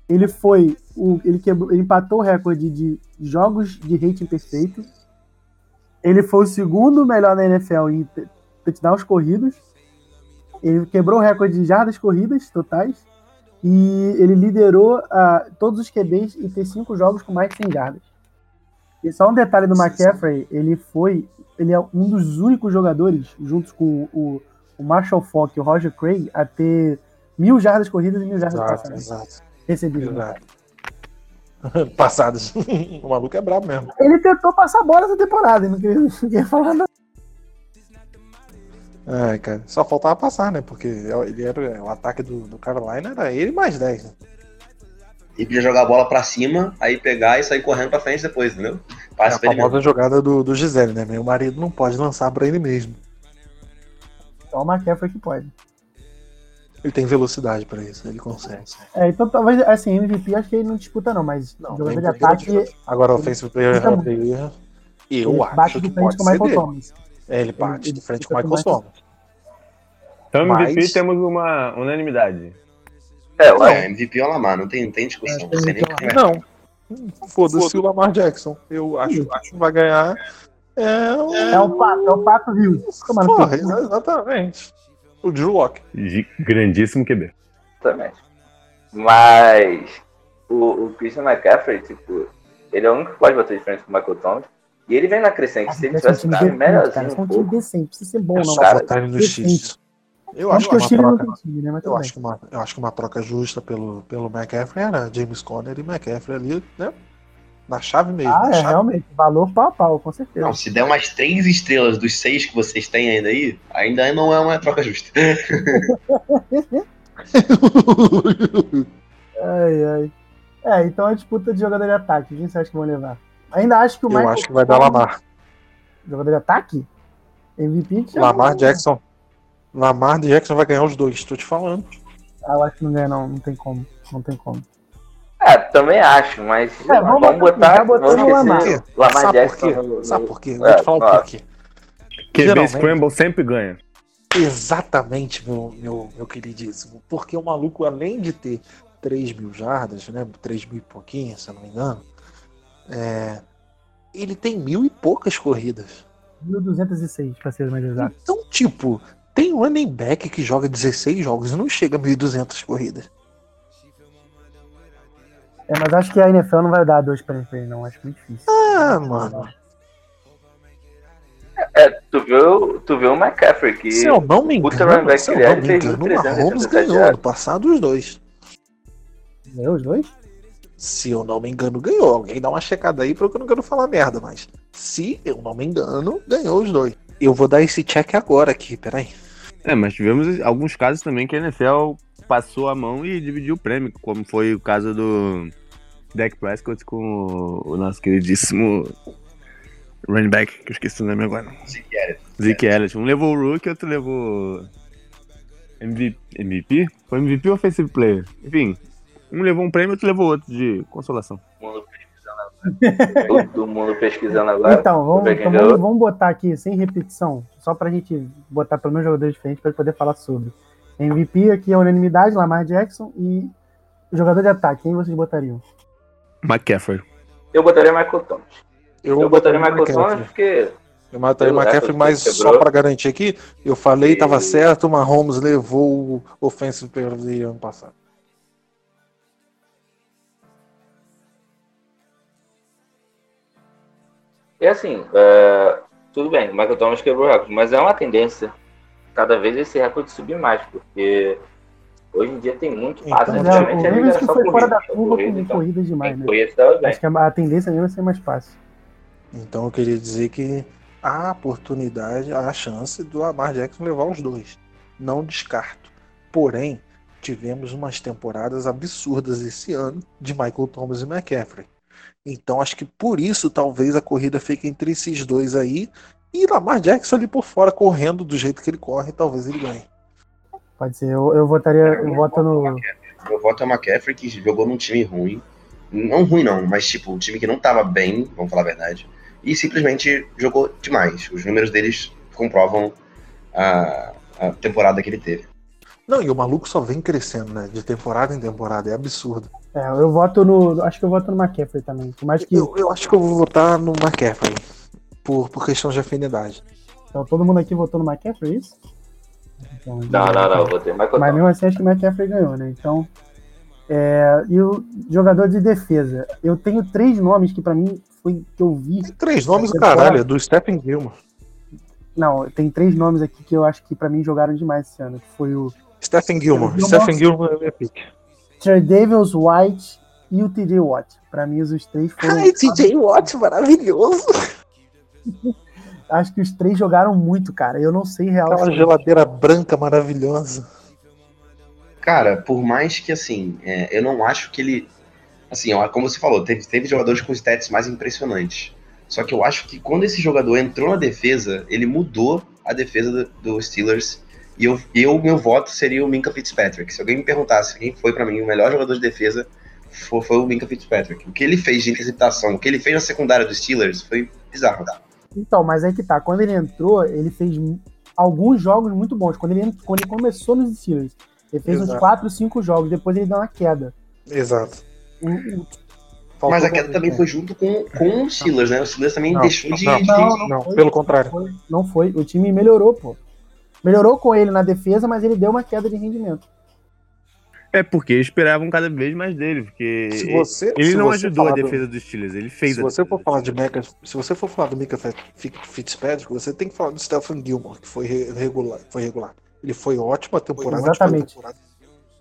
Ele foi o, ele quebrou, ele empatou o recorde de jogos de rating perfeito. Ele foi o segundo melhor da NFL em touchdowns corridos. Ele quebrou o recorde de jardas corridas totais. E ele liderou ah, todos os QBs em ter cinco jogos com mais de 100 jardas. E só um detalhe do McCaffrey, ele foi, ele é um dos únicos jogadores, juntos com o, o Marshall Falk e o Roger Craig, a ter mil jardas corridas e mil jardas
Exato,
passadas.
exato.
Recebidas.
exato. Passadas. o maluco é brabo mesmo.
Ele tentou passar a bola essa temporada, não queria, não queria falar nada.
Ai, cara, só faltava passar, né? Porque ele era o ataque do, do Carolina era ele mais 10, né?
E podia jogar a bola pra cima, aí pegar e sair correndo pra frente depois, entendeu?
É a
Passa pra ele
famosa jogada do, do Gisele, né? Meu marido não pode lançar pra ele mesmo.
Só o McCaffrey que pode.
Ele tem velocidade pra isso, ele consegue.
É, então talvez, assim, MVP acho que ele não disputa não, mas
Não,
jogador de ataque.
Agora, Offensive Player of the Year, eu
ele
acho
bate
que
de
pode
frente com o Michael
dele.
Thomas.
É, ele bate
ele
de frente com o Michael Thomas.
Então, MVP
Mas-
temos uma unanimidade.
É, eu
É, MVP é o Lamar, não tem, não tem discussão.
É, tem.
Não. Foda-se o Lamar Jackson. Eu acho, acho que vai ganhar. É, o-
É o Pato, é o Pato no
Porra, exatamente. O Drew Lock.
Gi- Grandíssimo QB.
Exatamente. Mas o, o Christian McCaffrey, tipo, ele é o único que pode bater de frente com o Michael Thomas. E ele vem na crescente. Se ele
um
tivesse
decente, cara.
melhorzinho
São
um
um time
pouco.
decente, precisa ser bom
É
não.
cara,
ele no. X. Eu
Acho
acho
que
troca.
time, né?
Eu acho, que uma, eu acho que uma troca justa pelo, pelo McCaffrey era James Conner e McCaffrey ali, né? Na chave mesmo.
Ah, é,
chave.
realmente. Valor pau a pau, com certeza.
Não, se der umas três estrelas dos seis que vocês têm ainda aí, ainda não é uma troca justa.
Ai, ai. É, então a disputa de jogador de ataque. Quem você acha que vão levar? Ainda acho que o
Eu
Michael
acho que vai dar Lamar.
Jogador de ataque? MVP? já
Lamar
não-
Jackson. Lamar Jackson vai ganhar os dois, tô te falando.
Ah, eu acho que não ganha, não. Não tem como. Não tem como.
É, também acho, mas
É, vamos
vamos,
botar-
botar. Vamos
o Lamar.
esquecer Lamar
Sabe por
Jackson.
quê?
no-
Sabe por quê?
É,
Vou te falar o
claro.
porquê.
QB Scramble sempre ganha.
Exatamente, meu, meu, meu queridíssimo. Porque o maluco, além de ter 3 mil jardas, né? 3 mil e pouquinho, se eu não me engano, é, ele tem mil e poucas corridas.
1206, pra ser mais exato.
Então, tipo, tem um running back que joga 16 jogos e não chega a 1.200 corridas.
É, mas acho que a NFL não vai dar dois prêmios pra ele, não. Acho muito difícil.
Ah, mano.
É, tu viu, tu viu o McCaffrey que.
Se eu não me engano, se eu
é,
não me engano, o
387
Mahomes ganhou ano passado os dois.
Ganhou os dois?
Se eu não me engano, ganhou. Alguém dá uma checada aí porque eu não quero falar merda, mas se eu não me engano, ganhou os dois. Eu vou dar esse check agora aqui, peraí.
É, mas tivemos alguns casos também que a NFL passou a mão e dividiu o prêmio, como foi o caso do Dak Prescott com o, o nosso queridíssimo running back, que eu esqueci o nome agora.
Zeke Elliott.
Zeke Elliott. Um levou o Rookie, outro levou MVP. MVP? Foi MVP ou Offensive Player? Enfim, um levou um prêmio, outro levou outro de consolação.
Todo mundo pesquisando agora.
Então, vamos, então vamos, vamos botar aqui, sem repetição, só pra gente botar pelo menos jogadores diferentes pra poder falar sobre. MVP aqui é unanimidade, Lamar Jackson e jogador de ataque, quem vocês botariam?
McCaffrey.
Eu botaria Michael Thomas. Eu, botaria Michael
McCaffrey.
Thomas porque.
Eu mataria McCaffrey, mas
quebrou.
só pra garantir aqui, eu falei,
E-
tava certo, o Mahomes levou o Offensive Player of Year ano passado.
E assim, é, tudo bem, o Michael Thomas quebrou o recorde, mas é uma tendência cada vez esse recorde subir mais, porque hoje em dia tem muito passe.
Então,
Mas é,
Antigamente
o
era
que foi fora da curva
corrida,
com
então.
corridas demais, né? Acho que a, a tendência mesmo é ser mais fácil.
Então eu queria dizer que há oportunidade, há a chance do Lamar Jackson levar os dois. Não descarto. Porém, tivemos umas temporadas absurdas esse ano de Michael Thomas e McCaffrey. Então acho que por isso talvez a corrida fique entre esses dois aí. E Lamar Jackson ali por fora, correndo do jeito que ele corre, talvez ele ganhe.
Pode ser, eu, eu votaria, eu voto no.
Eu voto a McCaffrey, que jogou num time ruim. Não ruim, não, mas tipo, um time que não tava bem, vamos falar a verdade. E simplesmente jogou demais. Os números deles comprovam a, a temporada que ele teve.
Não, e o maluco só vem crescendo, né? De temporada em temporada, é absurdo.
É, eu voto no. Acho que eu voto no McCaffrey também. Por mais que
Eu, eu acho que eu vou votar no McCaffrey, por, por questão de afinidade.
então, todo mundo aqui votou no McCaffrey, é isso? Então,
Não, não, não, eu botei Michael
Mas mesmo assim, acho que o McCaffrey ganhou, né? Então. é, e o jogador de defesa. Eu tenho três nomes que pra mim foi que eu vi.
Tem três nomes do caralho, é do Stephen Gilmore.
Não, tem três nomes aqui que eu acho que pra mim jogaram demais esse ano. Que foi o
Stephen Gilmore.
Gilmore.
Stephen Gilmore é pique.
Trey Davis White e o TJ Watt. Pra mim, os três foram.
TJ Watt, maravilhoso.
Acho que os três jogaram muito, cara. Eu não sei real.
Aquela geladeira branca maravilhosa.
Cara, por mais que assim, é, eu não acho que ele. Assim, ó, como você falou, teve, teve jogadores com stats mais impressionantes. Só que eu acho que quando esse jogador entrou na defesa, ele mudou a defesa do, do Steelers. E eu, eu, meu voto seria o Minka Fitzpatrick. Se alguém me perguntasse quem foi para mim o melhor jogador de defesa, foi, foi o Minka Fitzpatrick. O que ele fez de interceptação, o que ele fez na secundária dos Steelers foi bizarro.
Então, mas aí que tá. Quando ele entrou, ele fez alguns jogos muito bons. Quando ele, quando ele começou nos Steelers, ele fez
Exato.
uns 4, 5 jogos. Depois ele deu uma queda.
Exato. Faltou
Mas a queda também foi junto com, com o Steelers, né? O Steelers também
Não,
deixou de.
não,
de-
Não,
Não,
foi,
pelo contrário.
Não foi, não foi. O time melhorou, pô. Melhorou com ele na defesa, mas ele deu uma queda de rendimento.
É porque esperavam cada vez mais dele, porque
Se você,
ele
se
não
você
ajudou a
falar do-
defesa dos Steelers, ele fez
Se
a
você
defesa
for falar de. Mecca, se você for falar do Mika Fitzpatrick, você tem que falar do Stephen Gilmore, que foi re- regular, foi regular. Ele foi ótimo a temporada.
Exatamente.
temporada.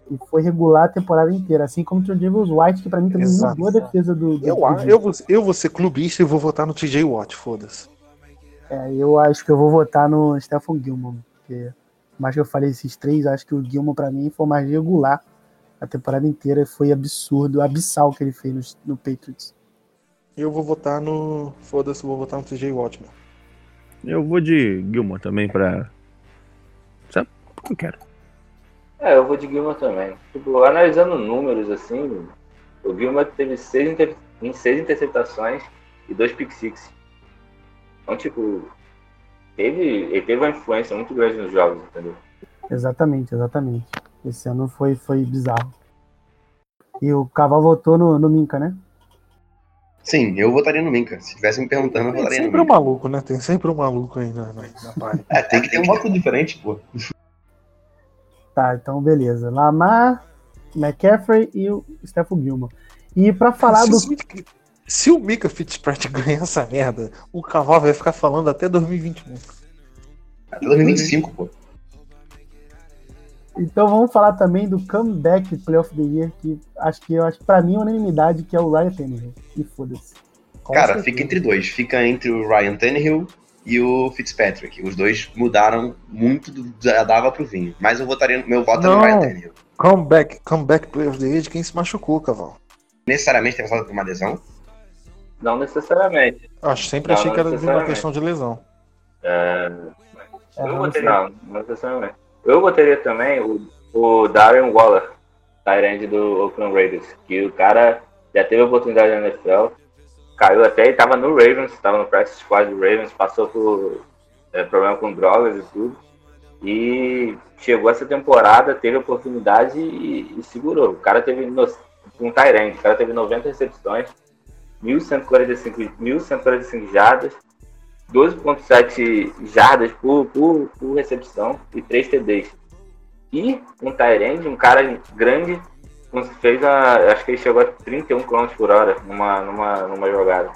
E foi regular a temporada inteira. Assim como o Travis White, que pra mim também
Exato.
mudou a defesa do. do
Eu,
do-
eu, vou, eu vou ser clubista e vou votar no TJ Watt, foda-se.
É, eu acho que eu vou votar no Stephen Gilmore. Porque, mais que eu falei esses três, acho que o Gilmore pra mim foi mais regular a temporada inteira. Foi absurdo, abissal que ele fez no, no Patriots.
Eu vou votar no. Foda-se, eu vou votar no TJ Watt.
Eu vou de Gilmore também pra. Sabe? Não quero.
É, eu vou de Gilmore também. Tipo, analisando números assim, o Gilmore teve seis, inter... seis interceptações e dois pick six. Então, tipo, teve, ele teve uma influência muito grande nos jogos, entendeu?
Exatamente, exatamente. Esse ano foi, foi bizarro. E o Caval votou no, no Minca, né?
Sim, eu votaria no Minka. Se tivesse me perguntando, eu
Tem
votaria no
sempre um maluco, né? Tem sempre um maluco aí na, na, na party.
É, tem que ter um voto diferente, pô.
Tá, então beleza. Lamar, McCaffrey e o Stephen Gilmore. E pra falar do.
se, o Mika Fitzpatrick ganhar essa merda, o cavalo vai ficar falando até 2021.
Até 2025, pô.
Então vamos falar também do comeback Play of the Year, que acho que eu acho que pra mim é unanimidade, que é o Ryan Tannehill. E foda-se.
Cara,
certeza.
fica entre dois. Fica entre o Ryan Tannehill e o Fitzpatrick. Os dois mudaram muito do, da dava pro vinho. Mas eu votaria. Meu voto é
Não.
no Ryan Tannehill.
Comeback, comeback player of the year de quem se machucou, cavalo.
Necessariamente tem passado por uma lesão.
Não necessariamente.
Acho sempre
Não,
achei
não
que era uma questão de lesão.
É,
É,
eu
não
botei, não, não necessariamente. Eu botaria também o, o Darren Waller, Tyrande do Oakland Raiders, que o cara já teve oportunidade na NFL, caiu até e tava no Ravens, tava no practice squad do Ravens, passou por é, problema com drogas e tudo. E chegou essa temporada, teve oportunidade e, e segurou. O cara teve no, um Tyrande, o cara teve 90 recepções, 1.145 1.145 jardas, 12.7 jardas por, por, por recepção e 3 TDs. E um Tyrande, um cara grande, fez a. Acho que ele chegou a 31 km por hora numa, numa, numa jogada.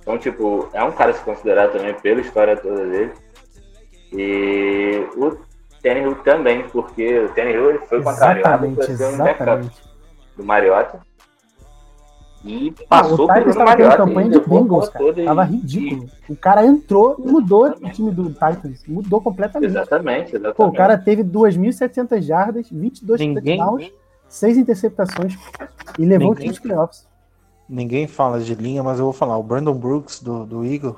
Então, tipo, é um cara a se considerar também pela história toda dele. E o Tannehill também, porque o Tannehill ele foi com a ser um backup do Mariota. E
Ah,
passou
o
pro
Titans
Bruno
tava tendo campanha de Bengals, cara.
e-
Tava ridículo. O cara entrou e mudou o time do Titans. Mudou completamente.
Exatamente, exatamente.
Pô, o cara teve 2.700 jardas, 22
Ninguém-
touchdowns, 6 interceptações e levou
Ninguém-
o time aos playoffs.
Ninguém fala de linha, mas eu vou falar. O Brandon Brooks do, do Eagles,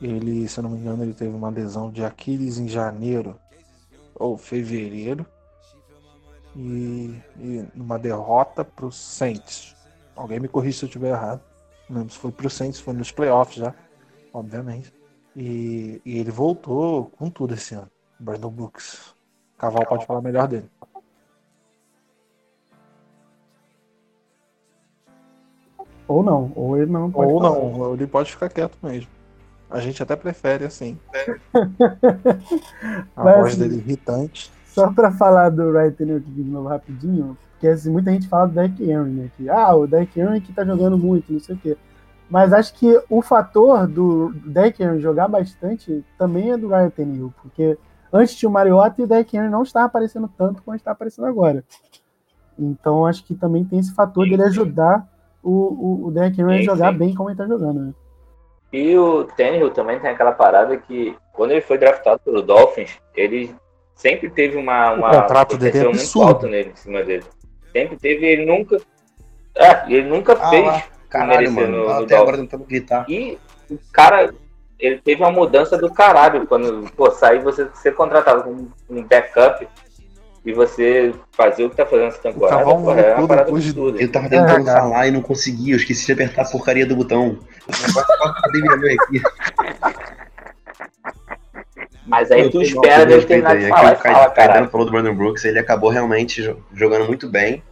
ele, se eu não me engano, ele teve uma lesão de Aquiles em janeiro ou fevereiro. E, e numa derrota pro Saints. Alguém me corrija se eu estiver errado. Não lembro se foi pro Saints, foi nos playoffs já, obviamente. E, e ele voltou com tudo esse ano. Brandon Brooks. Caval pode falar melhor dele.
Ou não, ou ele não pode
Ou
falar.
não, ele pode ficar quieto mesmo. A gente até prefere assim. A
Mas,
voz dele irritante.
Só pra falar do Ryan Tannehill de novo rapidinho, porque assim, muita gente fala do Derrick Henry, né? Que, ah, o Derrick Henry que tá jogando muito, não sei o quê. Mas acho que o fator do Derrick Henry jogar bastante também é do Ryan Tannehill, porque antes tinha o Mariota e o Derrick Henry não estava aparecendo tanto como está aparecendo agora. Então acho que também tem esse fator
Sim,
dele
sim.
ajudar o, o, o Derrick Henry a
Sim,
jogar
sim.
bem como ele tá jogando, né?
E o Tannehill também tem aquela parada que, quando ele foi draftado pelo Dolphins, ele sempre teve uma, uma
contrato dele é
muito alta nele, em cima dele. Sempre teve, ele nunca. É, ele nunca
Ah,
fez.
lá. Caralho, mano.
no- no
Até agora tentando gritar.
E o cara, ele teve uma mudança do caralho quando, pô, sair você ser contratado como um backup e você fazer o que tá fazendo essa temporada,
Cavalo
porra, é uma
depois de-.
Eu tava tentando
cara.
falar e não consegui, eu esqueci de apertar a porcaria do botão. Mãe aqui?
Mas aí
Eu
tu espera dele
respeito
terminar de
é
falar
que
e
o
fala,
Caetano falou do Brandon Brooks, ele acabou realmente jo- jogando muito bem.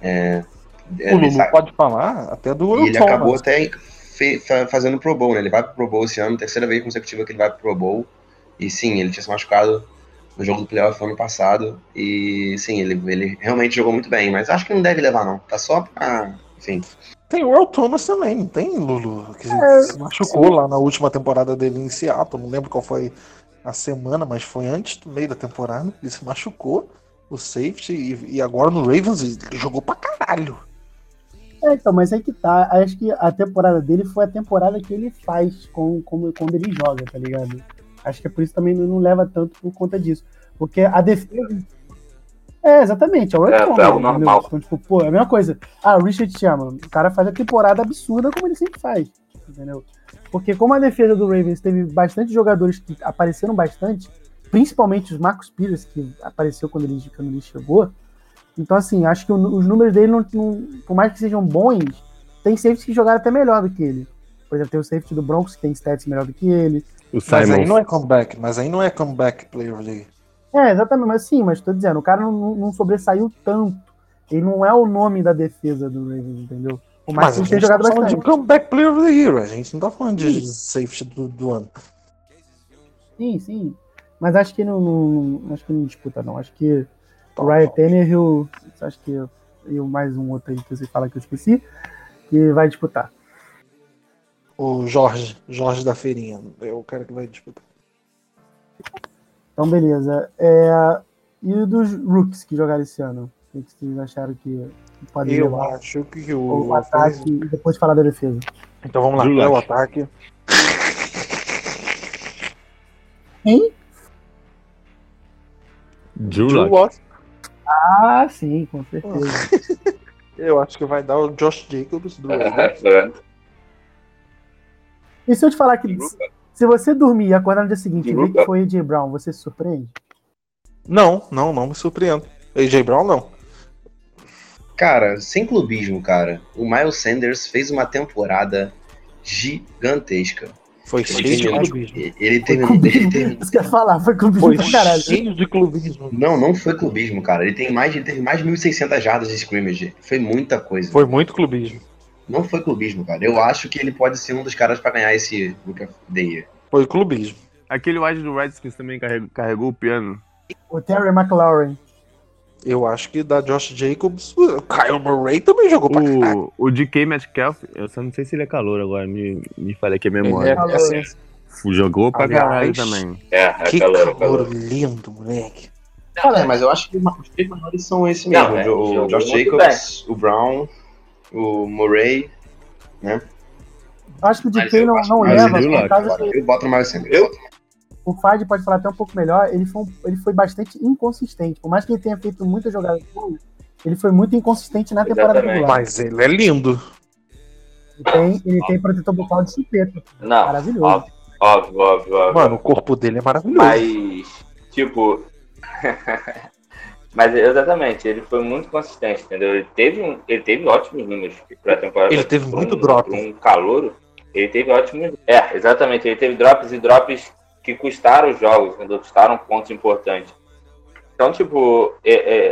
É,
O
ele
Lulu
sa-
pode falar até do
e ele acabou até fe- fa- fazendo Pro Bowl, né? Ele vai pro Pro Bowl esse ano, terceira vez consecutiva que ele vai pro Pro Bowl. E sim, ele tinha se machucado no jogo do playoff ano passado. E sim, ele, ele realmente jogou muito bem, mas acho que não deve levar, não. Tá só pra. Enfim.
Tem o Earl Thomas também, não tem, Lulu? Que
É,
se machucou lá na última temporada dele em Seattle. Não lembro qual foi a semana, mas foi antes do meio da temporada. Ele se machucou, o safety, e, e agora no Ravens ele jogou pra caralho.
É, então, mas aí que tá. Acho que a temporada dele foi a temporada que ele faz com, com- quando ele joga, tá ligado? Acho que é por isso também não, não leva tanto por conta disso. Porque a defesa. É, exatamente, é o
É,
Earl
foi algo
Thomas,
normal.
Então, tipo, pô, é a mesma coisa. Ah, o Richard Sherman, o cara faz a temporada absurda como ele sempre faz, entendeu? Porque como a defesa do Ravens teve bastante jogadores que apareceram bastante, principalmente os Marcus Peters, que apareceu quando ele, quando ele chegou, então, assim, acho que os números dele, não, não- por mais que sejam bons, tem safeties que jogaram até melhor do que ele. Por exemplo, tem o safety do Broncos, que tem stats melhor do que ele.
O
Mas aí não é comeback, mas aí não é comeback player year.
É, exatamente, mas sim, mas tô dizendo, o cara não- não sobressaiu tanto. Ele não é o nome da defesa do Ravens, entendeu? Mais
Mas a gente tá
jogado
falando de
bastante.
comeback player of the year, a gente não tá falando de safety do, do ano.
Sim, sim. Mas acho que não, não- acho que não disputa, não. Acho que o Ryan Tannehill, acho que e o mais um outro aí que você fala que eu esqueci, que vai disputar.
O Jorge, Jorge da Feirinha, é o cara que vai disputar.
Então, beleza. É, e o dos rookies que jogaram esse ano? O que vocês acharam que pode
Eu
levar?
acho que
O
o.
ataque e depois falar da defesa.
Então vamos lá, é o ataque.
Lock.
Lock.
Ah, sim, com certeza.
Eu acho que vai dar o Josh Jacobs. Lock.
Pronto.
E se eu te falar que se você dormir e acordar no dia seguinte e ver que foi AJ Brown, você se surpreende?
Não, não, não me surpreendo. AJ Brown não.
Cara, sem clubismo, cara. O Miles Sanders fez uma temporada gigantesca.
Foi
Ele
cheio de clubismo.
Ele terminou. Ele
Isso que eu ia falar, foi clubismo
Foi
pra caralho.
cheio de clubismo.
Não, não foi clubismo, cara. Ele tem mais de, teve mais de 1.600 jardas de scrimmage. Foi muita coisa.
Foi muito clubismo.
Não foi clubismo, cara. Eu acho que ele pode ser um dos caras pra ganhar esse Book of the Year.
Foi clubismo.
Aquele wide do Redskins também carregou, carregou o piano.
O Terry McLaurin.
Eu acho que da Josh Jacobs. O Kyle Murray também jogou pra caralho.
O, o DK Metcalf, eu só não sei se ele é calor agora, me, me falha aqui a
Ele
memória.
é,
Calor.
assim,
Jogou pra
Aliás,
caralho também.
É, é
que
calor, é
calor
calor.
lindo, moleque.
É, mas eu acho que os três menores são esse mesmo.
Não, é,
o
jogou
Josh Jacobs, o Brown, o Murray.
Eu acho que o DK não, não
o
leva,
eu boto Miles Sanders.
Eu?
O Fad pode falar até um pouco melhor, ele foi, ele foi bastante inconsistente. Por mais que ele tenha feito muitas jogadas boas, ele foi muito inconsistente na temporada
Exatamente.
regular.
Mas ele é lindo.
Ele tem, ele tem protetor bucal de chupeta.
Não,
Maravilhoso.
óbvio, óbvio, óbvio, óbvio.
Mano, o corpo dele é maravilhoso.
Mas, tipo. Mas exatamente, ele foi muito consistente, entendeu? Ele teve, um, ele teve ótimos números pra temporada.
Ele teve muito
um,
drop.
Um calouro, ele teve ótimos. É, exatamente, ele teve drops e drops que custaram os jogos, entendeu? Custaram pontos importantes. Então, tipo, é- é-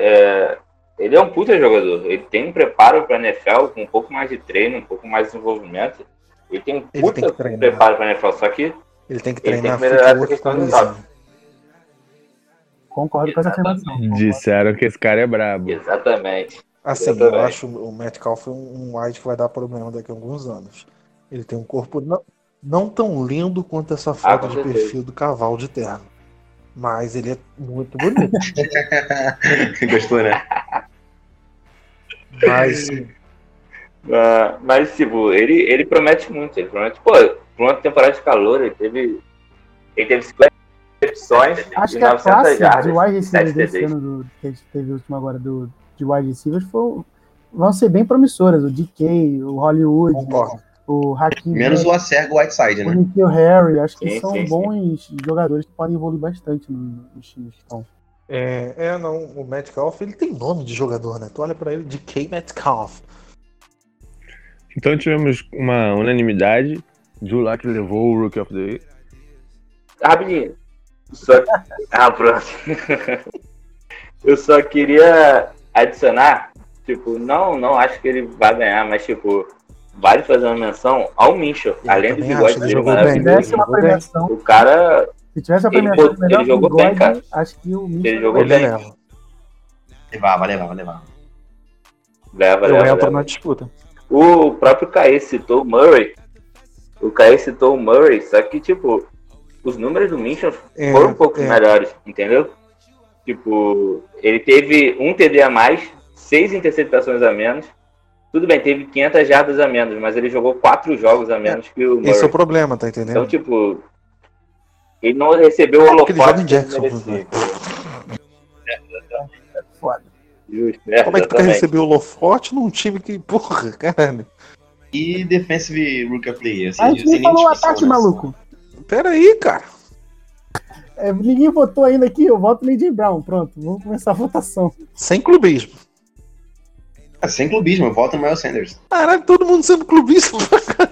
é, ele é um puta jogador. Ele tem um preparo pra NFL com um pouco mais de treino, um pouco mais de desenvolvimento. Ele tem um puta
tem treinar.
preparo pra NFL, só que
Ele tem que
Ele tem
treinar
que melhorar essa questão do
cozinho.
Concordo com essa afirmação.
Disseram que esse cara é brabo.
Exatamente.
Assim, eu
Exatamente.
acho o Metcalf um, um wide que vai dar problema daqui a alguns anos. Ele tem um corpo não, não tão lindo quanto essa foto
Ah,
de
certeza.
perfil do cavalo de terno. Mas ele é muito bonito.
Gostou, né?
Mas
Ah, mas, tipo, ele, ele promete muito. Ele promete, pô, por uma temporada de calor, ele teve. Ele teve 50 recepções
Acho que a
900
classe
jardas.
de wide receivers
7
desse ano do, que a gente teve o último agora do, de wide receivers foi, vão ser bem promissoras. O DK, o Hollywood,
concordo.
O o Hakim.
Menos o Acergo Whiteside,
o
né?
Nikhil Harry, acho que
Sim,
são
sim, sim.
bons jogadores que podem evoluir bastante no- que estão.
É, é, não, o Metcalf, ele tem nome de jogador, né? Tu olha pra ele de K Metcalf.
Então tivemos uma unanimidade. Drew Lock levou o Rookie of the Year.
Rapidinho. Só... Ah, pronto. Eu só queria adicionar, tipo, não, não acho que ele vai ganhar, mas tipo, vale fazer uma menção ao Minchel.
Eu
Além do bigode
acho, ele
dele maravilhoso,
premiação,
o cara,
se tivesse a
Ele
premiação de melhor
ele jogou
bigode,
bem, cara.
acho que o Mitchell
ele jogou
Ele
bem.
leva.
Levava, levava, levava.
Leva,
Eu
leva,
entro
leva.
na disputa.
O próprio Caê citou o Murray. O Caê citou o Murray, só que, tipo, os números do Minchel
É,
foram um pouco
é.
melhores, entendeu? Tipo, ele teve um TD a mais, seis interceptações a menos. Tudo bem, teve 500 jardas a menos, mas ele jogou quatro jogos a menos que o Murray.
Esse é o problema, tá
Então,
entendendo?
tipo, ele não recebeu o
É
holofote
em
que ele
Jacksonville,
merecia.
Foda.
Justo, é,
Como é que tu quer receber o Lofote num time que, porra, caralho.
E Defensive Rookie of the Year.
A gente nem falou o ataque, maluco.
Pera aí, cara.
É, ninguém votou ainda aqui, eu voto no AJ Brown. Pronto, vamos começar a votação.
Sem clubismo.
Ah, sem clubismo, eu voto no Miles Sanders.
Caralho, todo mundo sendo clubista.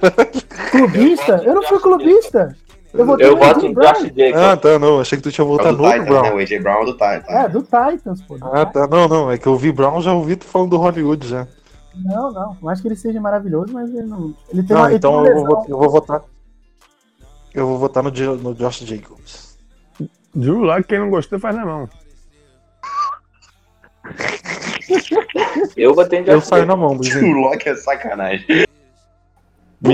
Clubista? Eu não fui clubista. Eu
Eu
no
voto em. Josh Jacobs.
Ah, tá, não. Achei que tu tinha
É
votado
do
no
Titans, né?
Brown.
O AJ Brown é do Titans.
É, do Titans, pô. do
Ah, tá. Não, não. É que eu vi Brown, já ouvi tu falando do Hollywood já.
Não, não. Não acho que ele seja maravilhoso, mas ele não. Ele tem
Não,
uma, ele
então
tem
eu vou, eu vou votar. Eu vou votar no, no Josh Jacobs.
Drew Lock, quem não gostou, faz na mão.
Eu votei em
Eu saio na mão,
O. Loki é sacanagem.
Me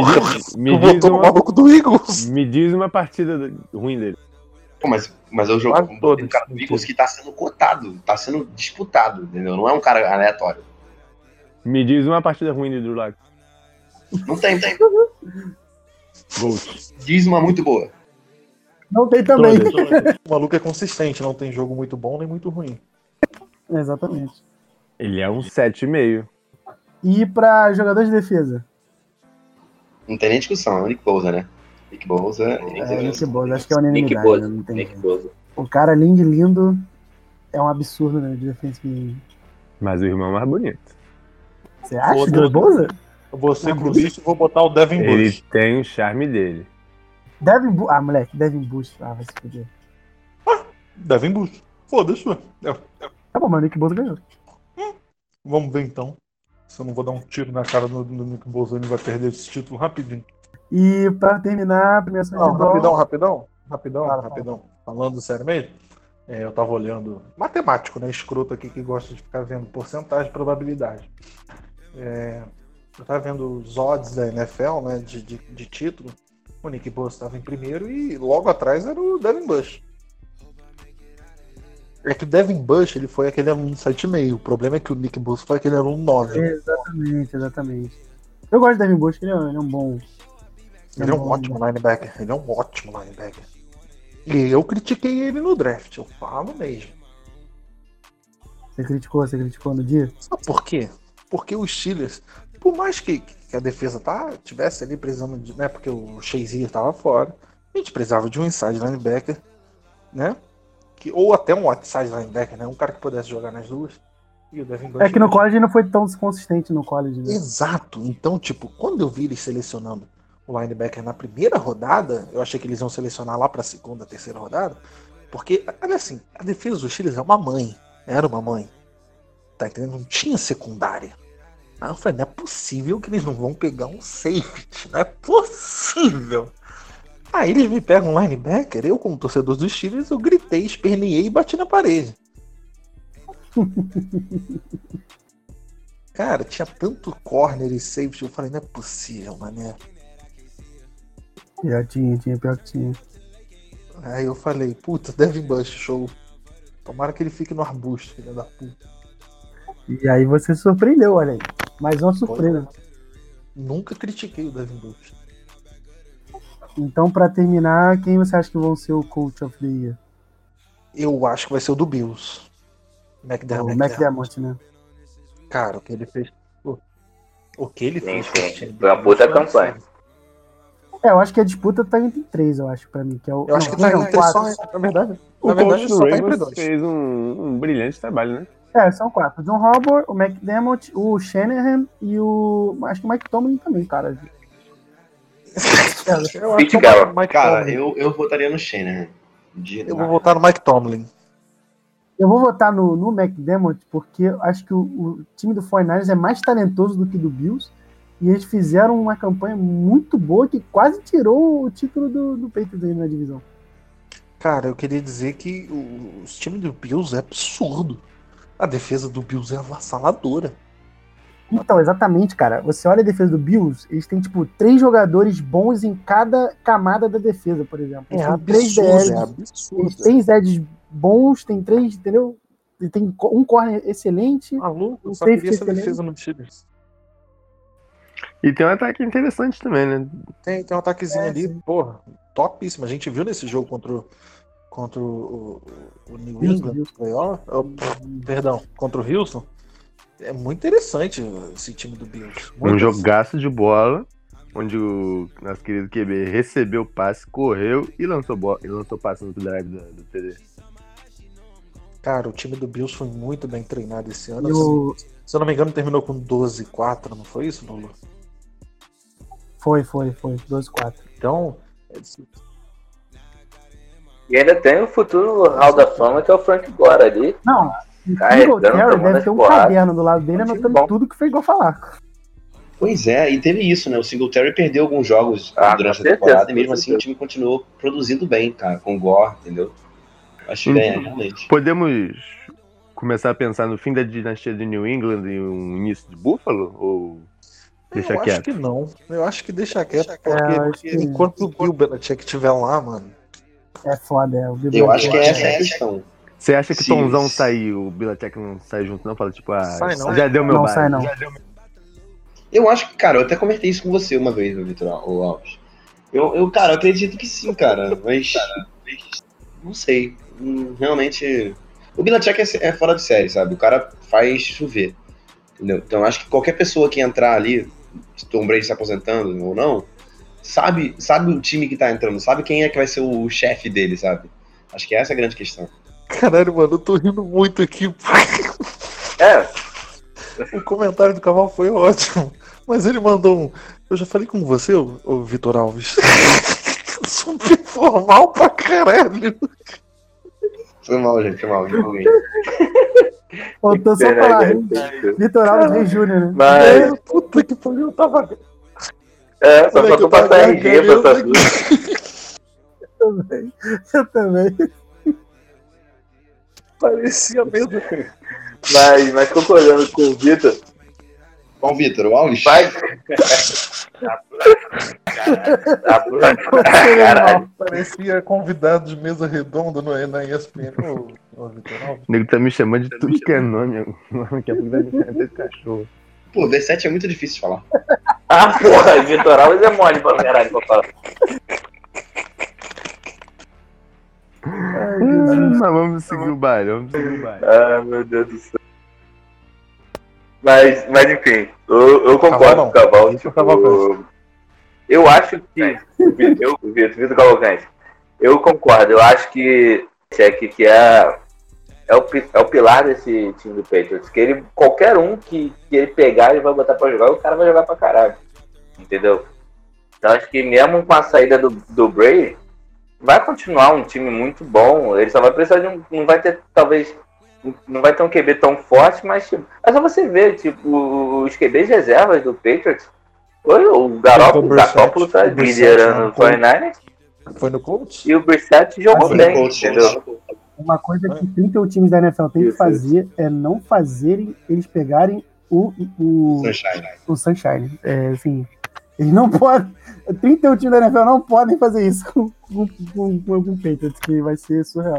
Porra,
diz, me
Tu
diz uma,
maluco do Eagles.
me diz uma partida do- ruim dele.
Pô, mas, mas eu jogo
Quase todas.
um cara do Eagles que tá sendo cotado, tá sendo disputado, entendeu? Não é um cara aleatório.
Me diz uma partida ruim de Drew Lock.
Não tem, tem.
Gold.
Diz uma muito boa.
Não tem também.
Todas.
O maluco é consistente, não tem jogo muito bom nem muito ruim.
Exatamente.
Ele é um 7,5.
E pra jogador de defesa?
Não tem nem discussão, é o Nick Bosa, né? Nick Bosa.
É, Nick Bosa, acho que é
Nick
unanimidade.
Bosa.
né? Não tem
Nick. Bosa.
O cara, além de lindo, é um absurdo, né? De defensive.
Mas o irmão é mais bonito.
Você acha?
Foda-se.
Do Bosa?
Eu vou ser
Ah,
clubista e vou botar o Devin
Ele
Bush.
tem o charme dele.
Devin Bush. Ah, moleque, Devin Bush. Ah, vai se fuder.
Devin Bush. Foda-se, ué. É.
Tá bom, mas o Nick Bosa ganhou.
Vamos ver então. Se eu não vou dar um tiro na cara do, do Nick ele vai perder esse título rapidinho.
E pra terminar, a premiação
Não, rapidão, rapidão. Rapidão, rapidão. Falando sério mesmo, é, eu tava olhando. Matemático, né? Escroto aqui que gosta de ficar vendo porcentagem probabilidade. É, eu tava vendo os odds da NFL, né? De, de, de título. O Nick Bosa estava em primeiro e logo atrás era o Devin Bush. É que o Devin Bush ele foi aquele aluno 7,5. O problema é que o Nick Bosa foi aquele aluno 9.
Exatamente, exatamente. Eu gosto do Devin Bush, ele é, ele é um bom.
Ele é um
bom-
ótimo linebacker. Ele é um ótimo linebacker. E eu critiquei ele no draft, eu falo mesmo.
Você criticou, você criticou no dia?
Sabe por quê? Porque os Steelers, por mais que, que a defesa tá, tivesse ali precisando de. Né, porque o Shazier tava fora, a gente precisava de um inside linebacker, né? Que, ou até um outside linebacker, né? Um cara que pudesse jogar nas duas.
É que no college não foi tão consistente no college, né?
Exato. Então, tipo, quando eu vi eles selecionando o linebacker na primeira rodada, eu achei que eles iam selecionar lá pra segunda, terceira rodada, porque, olha assim, a defesa dos Chiles é uma mãe. Era uma mãe. Tá entendendo? Não tinha secundária. Aí eu falei, não é possível que eles não vão pegar um safety. Não é possível. Aí eles me pegam um linebacker, eu como torcedor dos Chiles, eu gritei, esperneei e bati na parede. Cara, tinha tanto corner e safety, eu falei, não é possível, mané.
Já tinha, tinha, pior que tinha.
Aí eu falei, puta, Devin Bush, show. Tomara que ele fique no arbusto, filha da puta.
E aí você surpreendeu, olha aí. Mais uma surpresa.
Nunca critiquei o Devin Bush.
Então, pra terminar, quem você acha que vão ser o coach of the year?
Eu acho que vai ser o do Bills.
O
McDermott.
McDermott, né?
Cara, o que ele fez. O, o que ele
Sim,
fez
sim. Foi uma puta campanha.
É, eu acho que a disputa tá entre três, eu acho, pra mim. Que é o,
Eu acho
não,
que tá
não,
entre só.
quatro.
Na verdade,
O
na verdade
coach
só
do
tá entre
Ravens
dois.
fez um, um brilhante trabalho, né?
É, são quatro. O John Harbaugh, o McDermott, o Shanahan e o. Acho que o Mike Tomlin também, cara.
Eu acho que o
Pete
Mike-
Cara,
Tomlin.
eu, eu votaria no Shanahan. De-
Eu vou votar no Mike Tomlin.
Eu vou votar no, no McDermott porque eu acho que o, o time do 49ers é mais talentoso do que do Bills. E eles fizeram uma campanha muito boa que quase tirou o título do, do Patriots aí na divisão.
Cara, eu queria dizer que o, os times do Bills é absurdo. A defesa do Bills é avassaladora.
Então, exatamente, cara. Você olha a defesa do Bills, eles têm, tipo, três jogadores bons em cada camada da defesa, por exemplo. Eles têm três
absurdo,
DLs,
é
tem
absurdo.
três edges bons, tem três, entendeu? E tem um corner excelente.
Maluco, eu
Um
só queria essa
excelente.
defesa no Steelers.
E tem um ataque interessante também, né?
Tem, tem um ataquezinho
É,
ali,
sim.
porra, topíssimo. A gente viu nesse jogo contra o, contra o, o- New England, oh, perdão, contra o Houston. É muito interessante esse time do Bills. Muito
Um jogaço de bola, onde o nosso querido QB recebeu o passe, correu e lançou, bola, e lançou passe no drive do, do TD.
Cara, o time do Bills foi muito bem treinado esse ano.
E o...
Se eu não me engano, terminou com 12-4, não foi isso, Lulu?
Foi, foi, foi. 12-4.
Então, é,
E ainda tem o futuro Hall da Fama, que é o Frank Gore ali.
Não,
Carregando,
Singletary
tomando
deve ter um
porradas.
caderno do lado dele
time
anotando
bom.
tudo que foi igual falar.
Pois é, e teve isso, né? O Singletary perdeu alguns jogos
Ah,
durante a temporada
certeza,
e mesmo assim o time continuou produzindo bem, cara, com o Gore, entendeu? Acho que
Uhum.
é, realmente.
Podemos começar a pensar no fim da dinastia de New England e um início de Buffalo? Ou deixa
eu acho
quieto?
que não. Eu acho que deixa quieto,
É,
porque
eu acho que-
enquanto o Bill Belichick estiver lá, mano,
É foda, é. O Bill
Eu acho que
Belichick
essa é a questão.
Você acha que
Sim.
Tomzão sair, o Belichick não sai junto, não? Fala tipo, ah,
Sai não.
já deu meu
Não
baile.
sai, não.
Deu
Eu acho que, cara, eu até comentei isso com você uma vez, Vitor o Alves. Eu, eu, cara, eu acredito que sim, cara, mas. Não sei. Hum, Realmente. O Belichick é, é fora de série, sabe? O cara faz chover. Entendeu? Então eu acho que qualquer pessoa que entrar ali, se Tom Brady se aposentando ou não, sabe, sabe o time que tá entrando, sabe quem é que vai ser o chefe dele, sabe? Acho que essa é a grande questão.
Caralho, mano, eu tô rindo muito aqui.
É,
O comentário do Caval foi ótimo. Mas ele mandou um. Eu já falei com você, ô, ô Vitor Alves. Super formal pra caralho.
Foi mal, gente, foi mal. Ninguém.
Faltou só falar.
né?
hein? Vitor Alves Rei Júnior, né?
Mas,
É, puta que pariu, eu tava.
é, só faltou
eu
passar RG, passar
aqui.
tudo.
também. Eu também.
Parecia mesmo.
Mas, mas concordando com o Vitor,
Qual Vitor? O Alves?
vai. Tá por- Caralho.
Parecia convidado de mesa redonda no, na ESPN.
O nego tá me chamando de tudo que é nome. Daqui a pouco vai me chamar de cachorro.
Pô, V7 é muito difícil de falar.
Ah, porra, Vitor Alves é mole pra caralho pra falar.
Ai, Jesus.
Mas vamos seguir o baile, vamos seguir o baile.
Ah, meu Deus do céu. Mas, mas enfim, eu, eu concordo com o Caval.
Esse é o
tipo,
Cavalcante.
eu acho que. Eu, Vitor, Vitor Cavalcante. Eu concordo, eu acho que Check que é, é, o, é o pilar desse time do Patriots. Que ele, qualquer um que, que ele pegar, ele vai botar pra jogar, o cara vai jogar pra caralho. Entendeu? Então acho que mesmo com a saída do, do Bray, vai continuar um time muito bom. Ele só vai precisar de um. Não vai ter, talvez. Não vai ter um QB tão forte, mas tipo, é só você ver, tipo, os QBs reservas do Patriots. Oi, o Garoppolo, o. Garoppolo tá liderando
não
o 49ers
Foi no Colts?
e o Brissett jogou
Foi
bem, entendeu?
Uma coisa que 31 times da NFL tem que fazer é não fazerem eles pegarem o, o,
Sunshine.
o Sunshine. É, assim, eles não podem. 31 times da NFL não podem fazer isso com, com, com, com o Patriots, que vai ser surreal.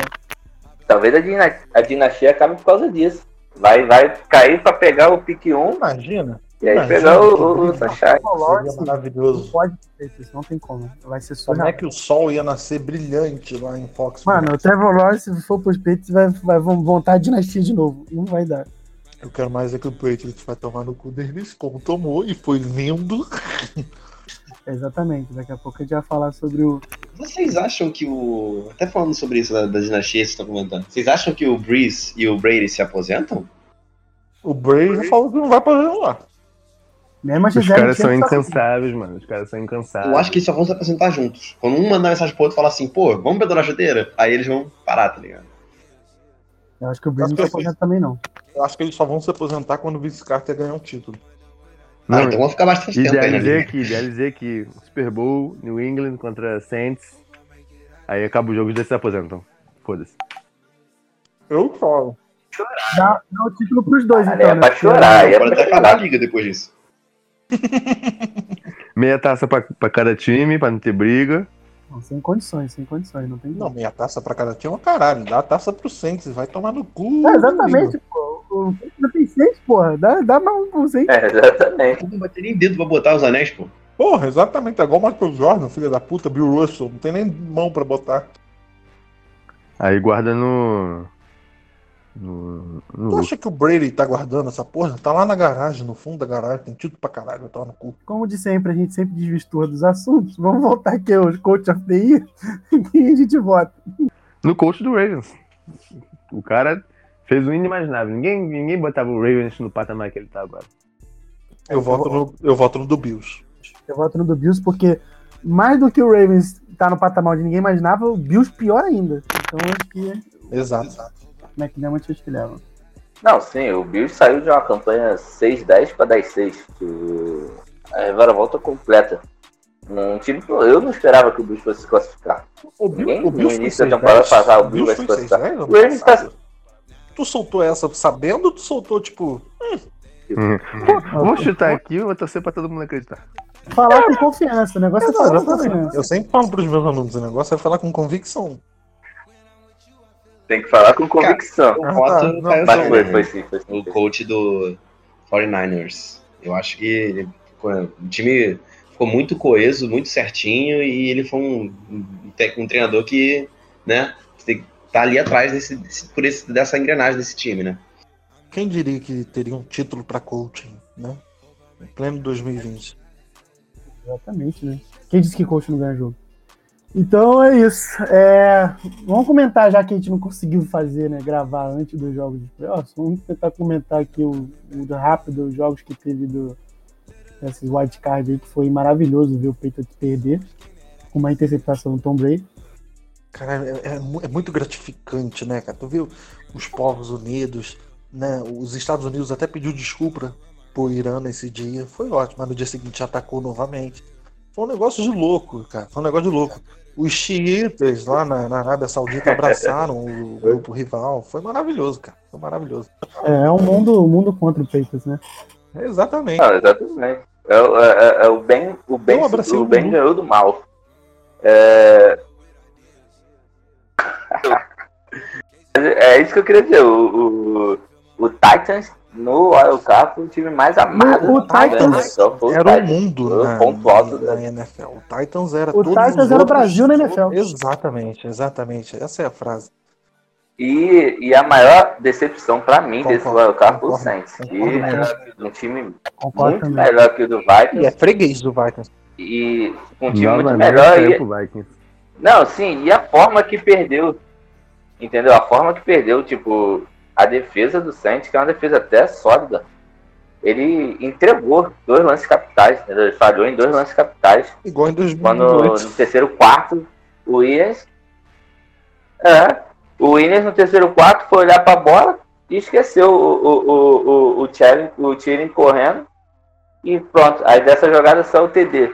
Talvez a, dina- a dinastia acabe por causa disso. Vai, vai cair pra pegar o pique 1
Imagina.
e aí
Imagina
pegar o, o, o
legal.
Sunshine.
O Lawrence
Seria
não
maravilhoso.
pode ter isso, não tem como. Vai ser
Como
surreal.
é que o sol ia nascer brilhante lá em Fox?
Mano, o Trevor Lawrence, se for pros Patriots, vai, vai, vão montar a dinastia de novo. Não vai dar.
Eu quero mais é que o Patriots vai tomar no cu deles, como tomou, e foi lindo.
Exatamente, daqui a pouco a gente vai falar sobre o.
Vocês acham que o. Até falando sobre isso da, da dinastia que vocês estão comentando. Vocês acham que o Breeze e o Brady se aposentam?
O Bray já falou que não vai pra lá.
Mesmo a
Os caras são incansáveis, mano. Os caras são incansáveis.
Eu acho que eles só vão se apresentar juntos. Quando um mandar mensagem pro outro e falar assim, pô, vamos pendurar a chuteira? Aí eles vão parar, tá ligado?
Eu acho que o Breeze não se aposenta também, não.
Eu acho que eles só vão se aposentar quando o Vince Carter ganhar um título.
Ah,
Não,
então vão ficar bastante tempo aí na
Idealizei aqui, idealizei aqui. Super Bowl, New England contra Saints. Aí acaba o jogo e eles se aposentam. Foda-se.
Eu choro.
Dá, dá o título pros dois,
Cara,
então.
é
né?
pra chorar, é
Pode
pra
até acabar a
chorar.
liga depois disso.
Meia taça pra, pra cada time, pra não ter briga.
Não, sem condições, sem condições, não tem
Não, meia taça pra cada time é um caralho. Dá a taça pro Saints, vai tomar no cu.
É, exatamente, pô. O Saints já tem seis, porra. Dá, dá mais um pro Saints.
É, exatamente.
Não vai ter nem dedo pra botar os anéis, pô.
Porra, exatamente. É igual o Michael Jordan, filho da puta, Bill Russell. Não tem nem mão pra botar.
Aí guarda no. No.
Tu
no
acha que o Brady tá guardando essa porra? Tá lá na garagem, no fundo da garagem, tem título pra caralho, vai tomar no cu.
Como de sempre, a gente sempre desvistua dos assuntos. Vamos voltar aqui aos Coach of the Year e a gente vota.
no coach do Ravens. O cara fez o inimaginável. Ninguém, ninguém botava o Ravens no patamar que ele tá agora.
Eu voto no, eu voto no do Bills.
Eu voto no do Bills porque mais do que o Ravens tá no patamar onde ninguém imaginava, o Bills pior ainda. Então acho que
Exato.
McDermott acho que leva.
Não, sim, o Bills saiu de uma campanha 6-10 pra 10-6. que A reviravolta completa. Um time que eu não esperava que o Bills fosse se classificar.
O Bill-
Ninguém
o
no
Bills
início
foi
da temporada
6-10.
passada, o
O
Bills vai
Bills
se classificar.
6-10 ano
O Ravens tá-
passado. Tu soltou essa sabendo ou tu soltou, tipo,
Vou chutar aqui vou torcer pra todo mundo acreditar.
Falar com confiança, o negócio é falar com confiança.
Eu sempre falo pros meus alunos, o negócio é falar com convicção.
Tem que falar com convicção.
Eu
Ah, tá. Não,
Mas foi, foi sim, foi sim.
o coach do 49ers. Eu acho que ele o time ficou muito coeso, muito certinho, e ele foi um, um um treinador que, né, tá ali atrás desse, desse- por esse, dessa engrenagem desse time, né?
Quem diria que teria um título pra coaching, né? Em pleno 2020.
Exatamente, né? Quem disse que coach não ganha jogo? Então é isso. É, vamos comentar, já que a gente não conseguiu fazer, né? Gravar antes dos jogos de playoffs. Vamos tentar comentar aqui o, o rápido, os jogos que teve do, desses wildcard aí, que foi maravilhoso ver o Patriots perder com uma interceptação do Tom Brady.
Cara, é, é é muito gratificante, né, cara? Tu viu os povos unidos, né? Os Estados Unidos até pediu desculpa pro Irã nesse dia. Foi ótimo, mas no dia seguinte atacou novamente. Foi um negócio de louco, cara. Foi um negócio de louco. Os xiitas lá na, na Arábia Saudita abraçaram o grupo rival. Foi maravilhoso, cara. Foi maravilhoso.
É, é um mundo, um mundo contra o Patriots, né?
Exatamente.
Não, exatamente. É, o- é- é- é o bem, o bem, o bem ganhou do mal. É... é isso que eu queria dizer. O, o, o Titans no Card foi o time mais amado.
o Titans
né? Só foi o
Era o
Titans.
mundo
o
na,
ponto alto
na
da-
NFL. O Titans era
O
todos
Titans era o Brasil na NFL.
Exatamente, exatamente. Essa é a frase.
E, e a maior decepção pra mim desse
Concordo,
Wild Card foi o Saints. Que é um time
Concordo
muito
também.
melhor que o do
E é
Vikings.
freguês do Vikings.
E um time muito
Novamente
melhor.
caiu
E,
Vikings.
Não, sim, e a forma que perdeu. Entendeu? A forma que perdeu, tipo, a defesa do Saints, que é uma defesa até sólida. Ele entregou dois lances capitais, entendeu? Ele falhou em dois lances capitais.
Igual em
Quando
2018.
no terceiro quarto, o Williams. É. O Williams no terceiro quarto foi olhar pra bola e esqueceu o, o, o, o, o, o correndo. E pronto. Aí dessa jogada saiu o TD.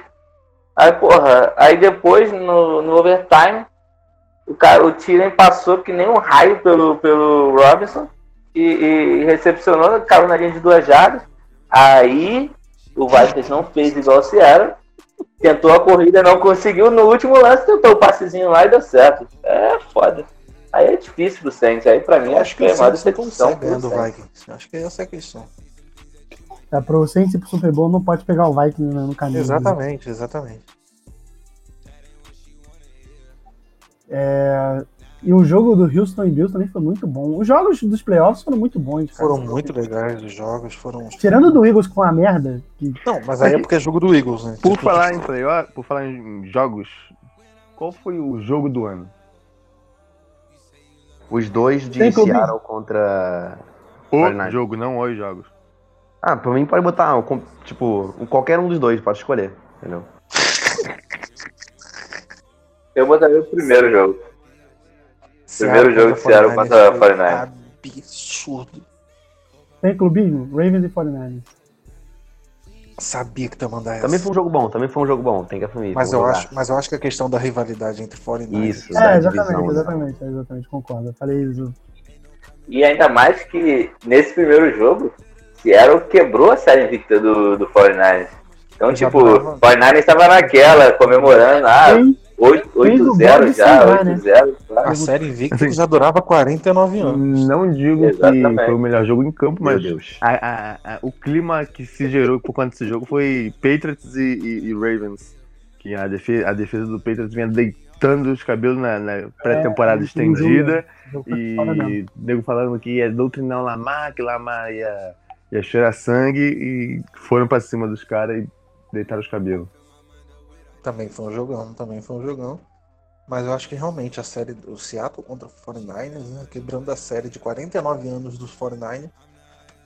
Aí, porra, aí depois no, no overtime, o, cara, o Thielen passou que nem um raio pelo, pelo Robinson e, e recepcionou, caiu na linha de duas jardas. Aí o Vikings não fez igual se era. Tentou a corrida, não conseguiu. No último lance, tentou o passezinho lá e deu certo. É foda. Aí é difícil pro Saints. Aí pra mim,
Eu
acho que é
não
decepção
do. Vikings. Acho que essa é a questão.
Tá, pro Saints ir pro Super Bowl não pode pegar o Vikings né, no caminho.
Exatamente, exatamente.
É, E o jogo do Houston e Bills também foi muito bom. Os jogos dos playoffs foram muito bons, cara.
Foram muito legais os jogos, foram.
Tirando do Eagles com a merda, que
Não, mas aí é porque é jogo do Eagles, né?
Por
Tipo,
falar em playoff, por falar em jogos, qual foi o jogo do ano?
Os dois de
Tem?
Seattle contra.
O
49ers.
jogo, não os jogos.
Ah, pra mim pode botar, tipo, qualquer um dos dois, pode escolher. Entendeu?
Eu botaria o primeiro jogo.
Seattle
Primeiro jogo de Seattle contra
49ers foi
49ers.
Absurdo.
tem clubismo, Ravens e 49ers.
Sabia que tu ia mandar essa.
Também foi um jogo bom, também foi um jogo bom, tem que assumir.
mas, eu acho, mas eu acho que a questão da rivalidade entre 49ers
Isso.
É,
da
exatamente,
divisão, né?
exatamente, exatamente, concordo. Eu falei isso.
E ainda mais que nesse primeiro jogo, Seattle quebrou a série invicta do, do 49ers. Então,
Já
tipo,
tava-
49ers estava naquela, comemorando, ah,
Tem-
8
fez o
8-0
bode
já,
sangrar, né?
8-0. claro.
A série invicta já durava 49 anos.
Não digo
Exatamente.
que foi o melhor jogo em campo, mas
Deus.
a- a- a- o clima que se gerou por conta desse jogo foi Patriots e, e- e Ravens. Que a defesa, a defesa do Patriots vinha deitando os cabelos na, na pré-temporada
É,
estendida. E nego falando que ia doutrinar o Lamar, que Lamar ia, ia cheirar sangue e foram pra cima dos caras e deitaram os cabelos.
Também foi um jogão, também foi um jogão. Mas eu acho que realmente a série do Seattle contra o 49ers, né, quebrando a série de 49 anos dos 49ers,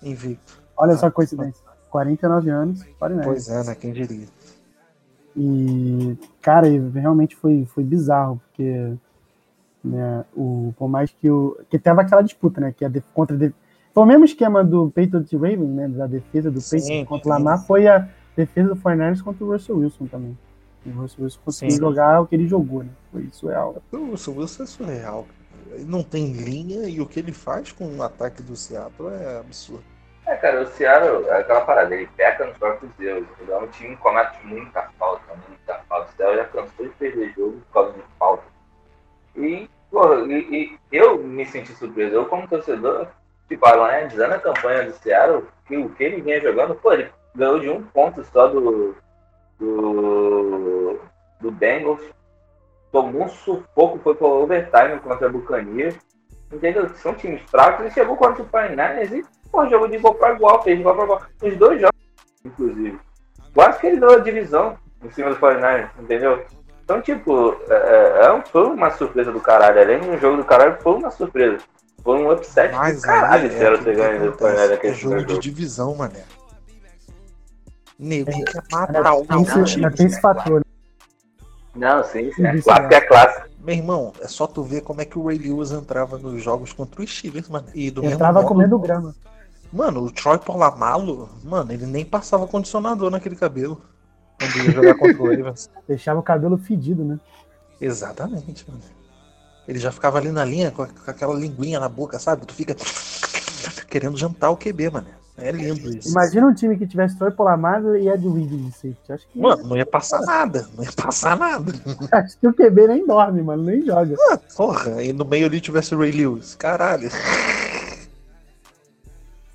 invicto.
Olha só a coincidência. 49 anos, 49.
Pois é, né? Quem diria?
E, cara, realmente foi, foi bizarro, porque né, o, por mais que o. Que tava aquela disputa, né? Que a contra a def- Foi o mesmo esquema do Patriots Ravens, né? Da defesa do Patriots contra o Lamar, foi a defesa do 49ers contra o Russell Wilson também. E o Russell Wilson conseguiu jogar o que ele jogou, né? Foi surreal.
O Russell Wilson é surreal. não tem linha e o que ele faz com o ataque do Seattle é absurdo.
É, cara, o Seattle é aquela parada, ele peca nos próprios erros. Ele é um time que comete muita falta, muita falta. O Seattle já cansou de perder jogo por causa de falta. E, porra, e, e eu me senti surpreso. Eu, como torcedor, tipo, analisando a campanha do Seattle, que o que ele vinha jogando, pô, ele ganhou de um ponto só do, do, do Bengals. Tomou um sufoco, foi pro overtime contra a Buccaneers. Entendeu? São times fracos e chegou contra o 49ers e Pô, jogo de igual pra igual, fez igual pra igual. Os dois jogos, inclusive. Quase que ele deu a divisão em cima do 49 entendeu? Então, tipo, é, é, foi uma surpresa do caralho. Além de um jogo do caralho, foi uma surpresa. Foi um upset
Mas
do caralho se
é
era ter
que
ganho do 49
é jogo de divisão, mané. Nego quer matar o
tem, esse,
outro
ainda
time.
tem esse fator?
Não, sim, sim. É clássico
né?
é clássico.
Meu irmão, é só tu ver como é que o Ray Lewis entrava nos jogos contra os Steelers, mano. E do mesmo
Entrava
modo-
comendo grama.
Mano, o Troy Polamalu, mano, ele nem passava condicionador naquele cabelo. Quando ia jogar contra o Ravens.
Deixava o cabelo fedido, né?
Exatamente, mano. Ele já ficava ali na linha com aquela linguinha na boca, sabe? Tu fica querendo jantar o QB, mano. É lindo isso.
Imagina um time que tivesse Troy Polamalu e Ed Reed de safety. Acho que,
Mano, não ia passar nada. Não ia passar nada.
acho que o QB nem dorme, mano, nem joga.
Porra, e no meio ali tivesse o Ray Lewis. Caralho.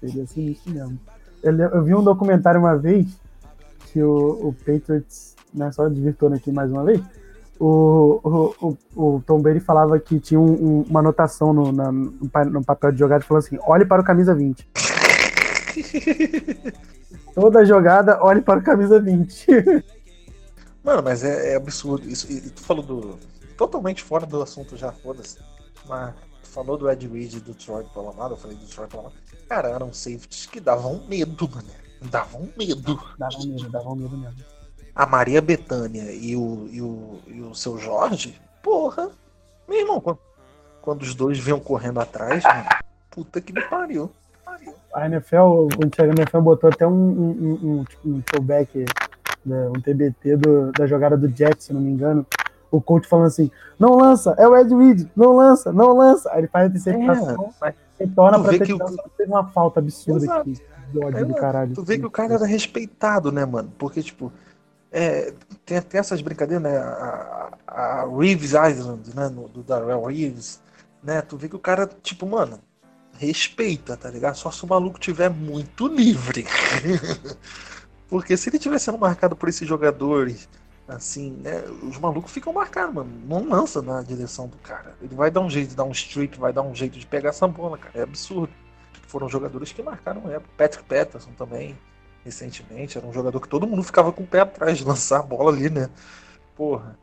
Seria sinistro mesmo. Eu, eu vi um documentário uma vez que o, o Patriots, né, só desvirtuando aqui mais uma vez, o, o, o, o Tom Brady falava que tinha um- um- uma anotação no, na- no papel de jogada falando assim: olhe para o camisa 20. Toda jogada, olhe para o camisa 20.
Mano, mas é, é absurdo. Isso, e tu falou do. Totalmente fora do assunto já, foda-se. Mas tu falou do Ed Reed e do Troy Polamalu, eu falei do Troy Polamalu. Cara, eram safeties que davam medo, mano. Davam medo.
dava um medo, dava um medo mesmo.
A Maria Bethânia e o, e o, e o seu Jorge, porra. Meu irmão, quando, quando os dois vinham correndo atrás, mano, puta que me pariu.
A NFL, quando chega na NFL, botou até um, um, um, um, tipo, um throwback, né, um TBT do- da jogada do Jets, se não me engano. O coach falando assim: não lança, é o Ed Reed, não lança, não lança. Aí ele faz a interceptação,
mas
retorna pra
vê
ter
que
que
o-
teve uma falta absurda
Exato.
aqui. Ódio do
Exato.
caralho.
Tu vê que o cara era respeitado, né, mano? Porque, tipo, é, tem, tem essas brincadeiras, né? A, a- a Reeves Island, né? no- do Darrell Reeves, né? Tu vê que o cara, tipo, mano, respeita, tá ligado? Só se o maluco tiver muito livre. Porque se ele estiver sendo marcado por esses jogadores Assim, né? Os malucos ficam marcados, mano. Não lança na direção do cara. Ele vai dar um jeito de dar um strip, vai dar um jeito de pegar essa bola, cara. É absurdo. Foram jogadores que marcaram época. Patrick Patterson também, recentemente. Era um jogador que todo mundo ficava com o pé atrás de lançar a bola ali, né? Porra.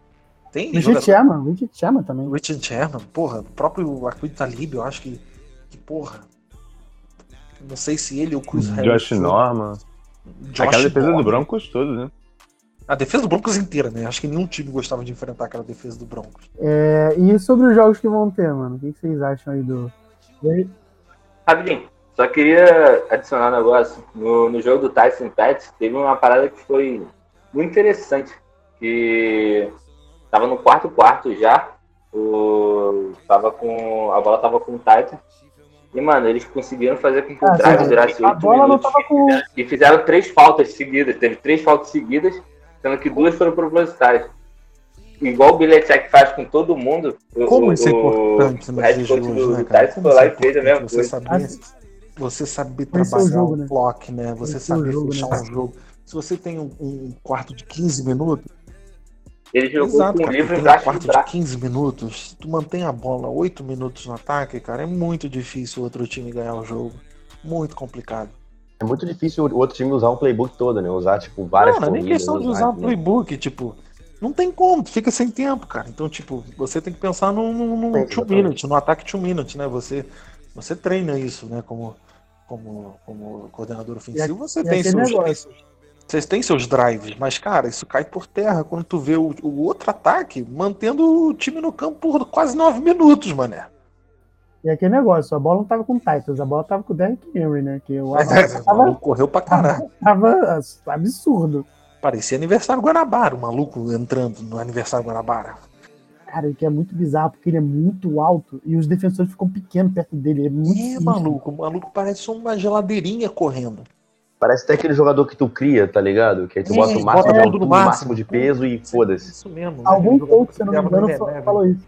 Tem
Richard
jogador-
Sherman, Richard Sherman também.
Richard Sherman, porra, o próprio Aquid Talib, eu acho que, que, porra. Não sei se ele ou o Chris Harris.
Josh Norman.
Josh
Aquela defesa do
Norman.
Broncos todo, né?
A defesa do Broncos inteira, né? Acho que nenhum time gostava de enfrentar aquela defesa do Broncos.
É, e sobre os jogos que vão ter, mano? O que que vocês acham aí do.
Rapidinho, só queria adicionar um negócio. No, no jogo do Tyson Pets, teve uma parada que foi muito interessante. Que tava no quarto quarto já. O, tava com, a bola tava com o Titan. E, mano, eles conseguiram fazer com que o
Ah,
drive
sim.
durasse
A
8
bola não
minutos.
com.
E fizeram três faltas seguidas. Teve três faltas seguidas, sendo que duas foram propositais. Igual o Belichick faz com todo mundo. o-
Como isso é
o-
importante
o
nos
head coach do,
né, cara?
Tyson foi lá
é
e fez a mesma?
Você
coisa.
saber,
Assim,
você saber
é o
trabalhar
jogo,
o
né?
clock, né? Você
é o
saber fechar
né?
um jogo. Se você tem um, um quarto de 15 minutos,
Ele jogou
Exato,
com o
cara. um quarto de
braço.
15 minutos, tu mantém a bola 8 minutos no ataque, cara, é muito difícil o outro time ganhar o jogo. Muito complicado.
É muito difícil o outro time usar o playbook todo, né? Usar, tipo, várias
não, não é nem questão de usar o
né?
playbook, tipo, não tem como, fica sem tempo, cara. Então, tipo, você tem que pensar num, num,
Sim,
two
exatamente.
minute, no ataque two minute, né? Você, você treina isso, né? Como, como, como coordenador ofensivo, você
E
tem seus,
negócio.
Vocês têm seus drives, mas, cara, isso cai por terra quando tu vê o, o outro ataque mantendo o time no campo por quase nove minutos, mané.
E aquele negócio, a bola não tava com o Titans, a bola tava com o Derrick Henry, né? Que o
o
tava,
correu pra caralho.
tava absurdo.
Parecia aniversário Guanabara, o maluco entrando no aniversário Guanabara.
Cara, que é muito bizarro, porque ele é muito alto e os defensores ficam pequenos perto dele. É muito
É, maluco, o maluco parece uma geladeirinha correndo.
Parece até aquele jogador que tu cria, tá ligado? Que aí tu
É,
bota o máximo
bota tudo no máximo.
máximo de peso e foda-se.
Isso mesmo. né?
Algum coach, se eu não me engano,
Eleven.
falou isso.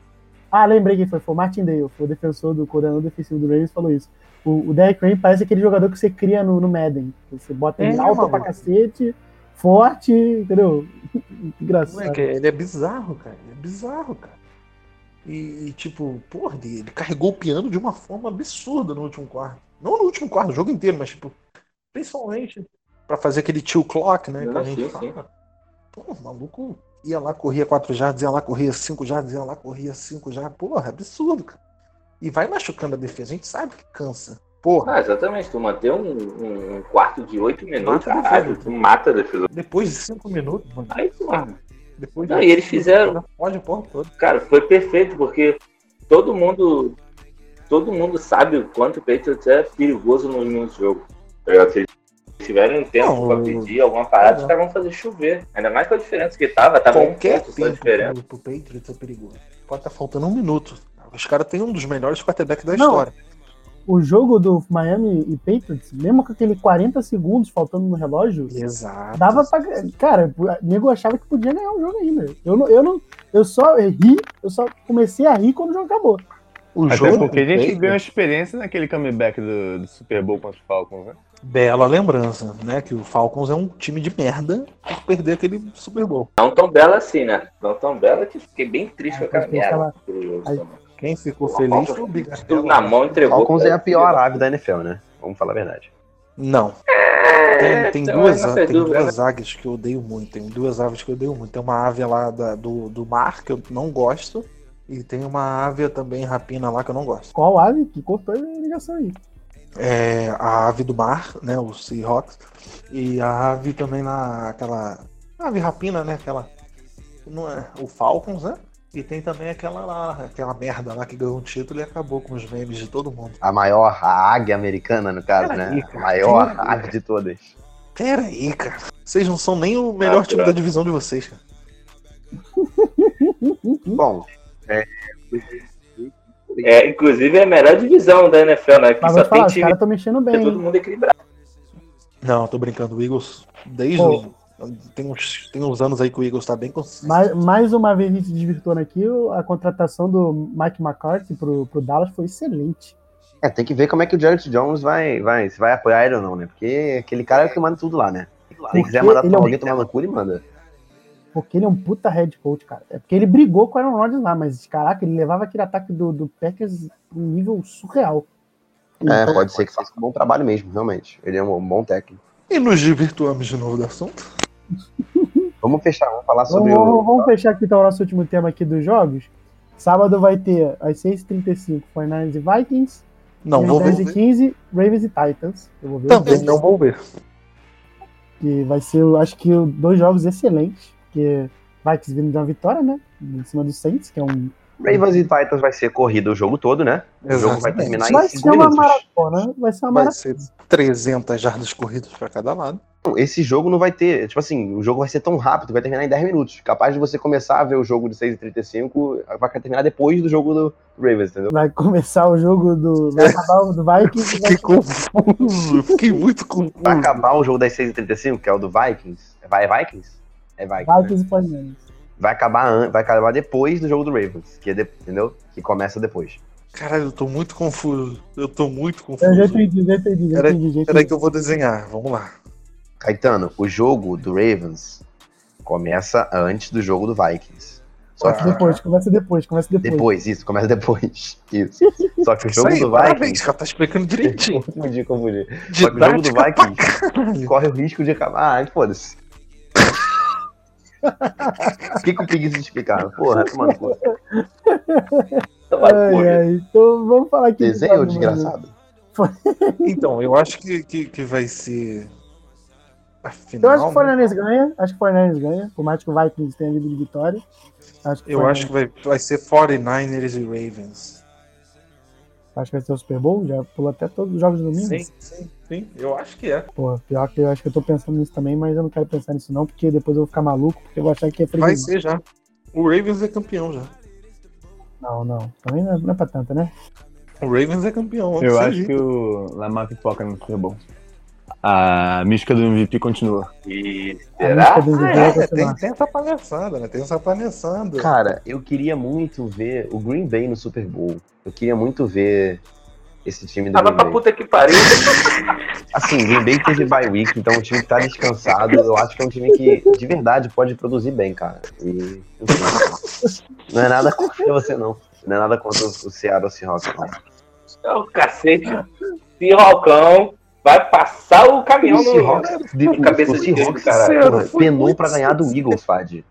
Ah, lembrei quem foi. Foi o Martin Dale, foi o defensor do coordenador defensivo do Ravens, falou isso. O, o Derrick Henry parece aquele jogador que você cria no, no Madden. Você bota ele
É,
alto
maluco.
pra cacete, forte, entendeu? Engraçado.
Moleque, ele é bizarro, cara. Ele é bizarro, cara. E, e, tipo, porra, ele, ele carregou o piano de uma forma absurda no último quarto. Não no último quarto, o jogo inteiro, mas, tipo, principalmente pra fazer aquele two clock, né? Que a gente
sim.
Pô, maluco ia lá, corria 4 jardas, ia lá, corria 5 jardas, ia lá, corria 5 jardas. Porra, é absurdo, cara. E vai machucando a defesa. A gente sabe que cansa. Porra,
Ah, exatamente. Tu manter um, um- quarto de oito minutos,
Mata
caralho,
defesa.
tu mata a defesa.
depois de 5 minutos, mano.
Aí, porra,
Depois
Não,
de
e eles fizeram-
Pode porra toda.
cara, foi perfeito, porque todo mundo. Todo mundo sabe o quanto o Patriots é perigoso no, no jogo. Tá? Se eles tiverem um tempo
Não,
pra pedir alguma parada, os caras vão fazer chover. Ainda mais com a diferença que tava, tava um
Qualquer
ponto só a
tempo
diferença.
pro, pro Patriots é perigoso. Pode estar faltando um minuto. Os caras têm um dos melhores quarterbacks da
Não.
história.
O jogo do Miami e Patriots, mesmo com aquele 40 segundos faltando no relógio,
Exato.
dava pra. Cara, o nego achava que podia ganhar o jogo ainda. Eu, não, eu, não, eu só ri, eu só comecei a rir quando o jogo acabou.
O
Até
jogo
porque a gente
Patriots-
ganhou experiência naquele comeback do, do Super Bowl contra os Falcons, né?
Bela lembrança, né? Que o Falcons é um time de merda por perder aquele Super Bowl.
Não tão bela assim, né? Não tão bela que fiquei bem triste com aquela merda.
Quem ficou
O
feliz foi o
Tudo
Bigatella.
na mão entregou.
Falcons é a pior ave da NFL, né? Vamos falar a verdade.
Não.
É,
Tem, tem
então,
duas,
não
tem
dúvida,
duas aves que eu odeio muito. Tem duas aves que eu odeio muito. Tem uma ave lá da- do, do mar que eu não gosto. E tem uma ave também rapina lá que eu não gosto.
Qual ave que cortou a ligação aí?
É a ave do mar, né? O Seahawks. E a ave também na aquela. Ave rapina, né? Aquela. Não é, o Falcons, né? E tem também aquela lá, aquela merda lá que ganhou um título e acabou com os memes de todo mundo.
A maior, a águia americana, no caso,
Peraí,
né?
cara.
A maior
Peraí,
ave de todas.
Pera aí, cara. Vocês não são nem o melhor
Ah,
time da divisão de vocês, cara.
Bom,
É, inclusive é a melhor divisão da NFL, né? Que
Mas
só
te
tem
falar, os
time
caras estão mexendo
é
bem.
todo mundo equilibrado.
Não, tô brincando. O Eagles, desde.
Pô.
Tem, uns, tem uns anos aí que o Eagles tá bem consistente.
Mais, mais uma vez a gente desvirtuando aqui, a contratação do Mike McCarthy pro, pro Dallas foi excelente.
é, tem que ver como é que o Jared Jones vai, vai, se vai apoiar ele ou não, né? Porque aquele cara é o que manda tudo lá, né? Se quiser mandar
ele é um-
alguém tomar no cu, ele manda.
Porque ele é um puta head coach, cara. É porque ele brigou com o Aaron Rodgers lá, mas caraca, ele levava aquele ataque do, do Packers um nível surreal.
É,
Então,
pode ser que faça um bom trabalho mesmo, realmente. Ele é um bom técnico.
E nos desvirtuamos de novo do assunto.
Vamos fechar, vamos falar sobre
vamos-
o.
vamos fechar aqui então o nosso último tema aqui dos jogos. Sábado vai ter às 6h35 49ers e Vikings.
Não
e
vou
às 10
ver.
e 15 Ravens e Titans. Eu vou ver.
Também não vou ver.
Que vai ser, eu acho que dois jogos excelentes. Porque Vikings vindo de uma vitória, né? Em cima do Saints, que é um.
Ravens e Titans vai ser corrida o jogo todo, né? O jogo vai
Exatamente.
terminar em
Vai
5
ser uma
minutos.
maratona. Vai ser uma
Vai
maratona.
ser 300 jardas corridas pra cada lado.
Esse jogo não vai ter, tipo assim, o jogo vai ser tão rápido, vai terminar em 10 minutos. Capaz de você começar a ver o jogo de 6h35, vai terminar depois do jogo do Ravens, entendeu?
Vai começar o jogo do. Vai acabar o do Vikings. e vai
Fiquei confuso. eu Fiquei muito confuso.
Vai acabar o jogo das 6h35, que é o do Vikings. Vai é Vikings? É Vikings. né?
Vikings e 49ers.
Vai acabar, vai acabar depois do jogo do Ravens, que é de- entendeu? Que começa depois.
Caralho, eu tô muito confuso. Eu tô muito confuso.
Eu já entendi, já entendi, já entendi. Já
Peraí que eu vou desenhar. Vamos lá.
Caetano, o jogo do Ravens começa antes do jogo do Vikings. Só que
Depois, começa depois, começa depois.
depois, isso, começa depois. Isso. Só que o jogo
aí,
do
parabéns,
Vikings.
cara. Tá explicando direitinho.
Confundi, confundi. Só que o jogo do Vikings corre o risco de acabar. Ah, foda-se. O que que eu preguiça de explicar? Porra, mano, porra.
Ai, ai, então vamos falar aqui.
Desenho
do-
desgraçado.
Então, eu acho que, que, que vai ser. A
Eu acho que o
né?
49ers ganha. Acho que o 49ers ganha. Por mais que o Vikings tenha vindo de vitória. Acho
Eu
49ers
acho que vai, vai ser 49ers e Ravens.
acho que vai ser o Super Bowl. Já pulou até todos os jogos do domingo.
Sim, sim, sim. Eu acho que é.
Pô, pior que eu acho que eu tô pensando nisso também, mas eu não quero pensar nisso não, porque depois eu vou ficar maluco, porque eu vou achar que é
Vai ser já. O Ravens é campeão já.
Não, não. Também não é, não é pra tanto, né?
O Ravens é campeão.
Eu
você
acho que o Lamar pipoca no Super Bowl. A mística do MVP continua.
E
A
será?
Ah, é, tem, tem essa palhaçada, né? Tem essa palhaçada.
Cara, eu queria muito ver o Green Bay no Super Bowl. Eu queria muito ver esse time do Green
pra puta que pariu.
Assim, Green Bay teve bye week, então o time tá descansado. Eu acho que é um time que, de verdade, pode produzir bem, cara. E, enfim, não é nada contra você, não. Não é nada contra o Seattle Seahawks, não.
É o cacete. Pirrocão vai passar o caminhão
O
no.
Seahawks,
cabeça
o
de
Seahawks porra, penou pra ganhar do Eagles, Fad.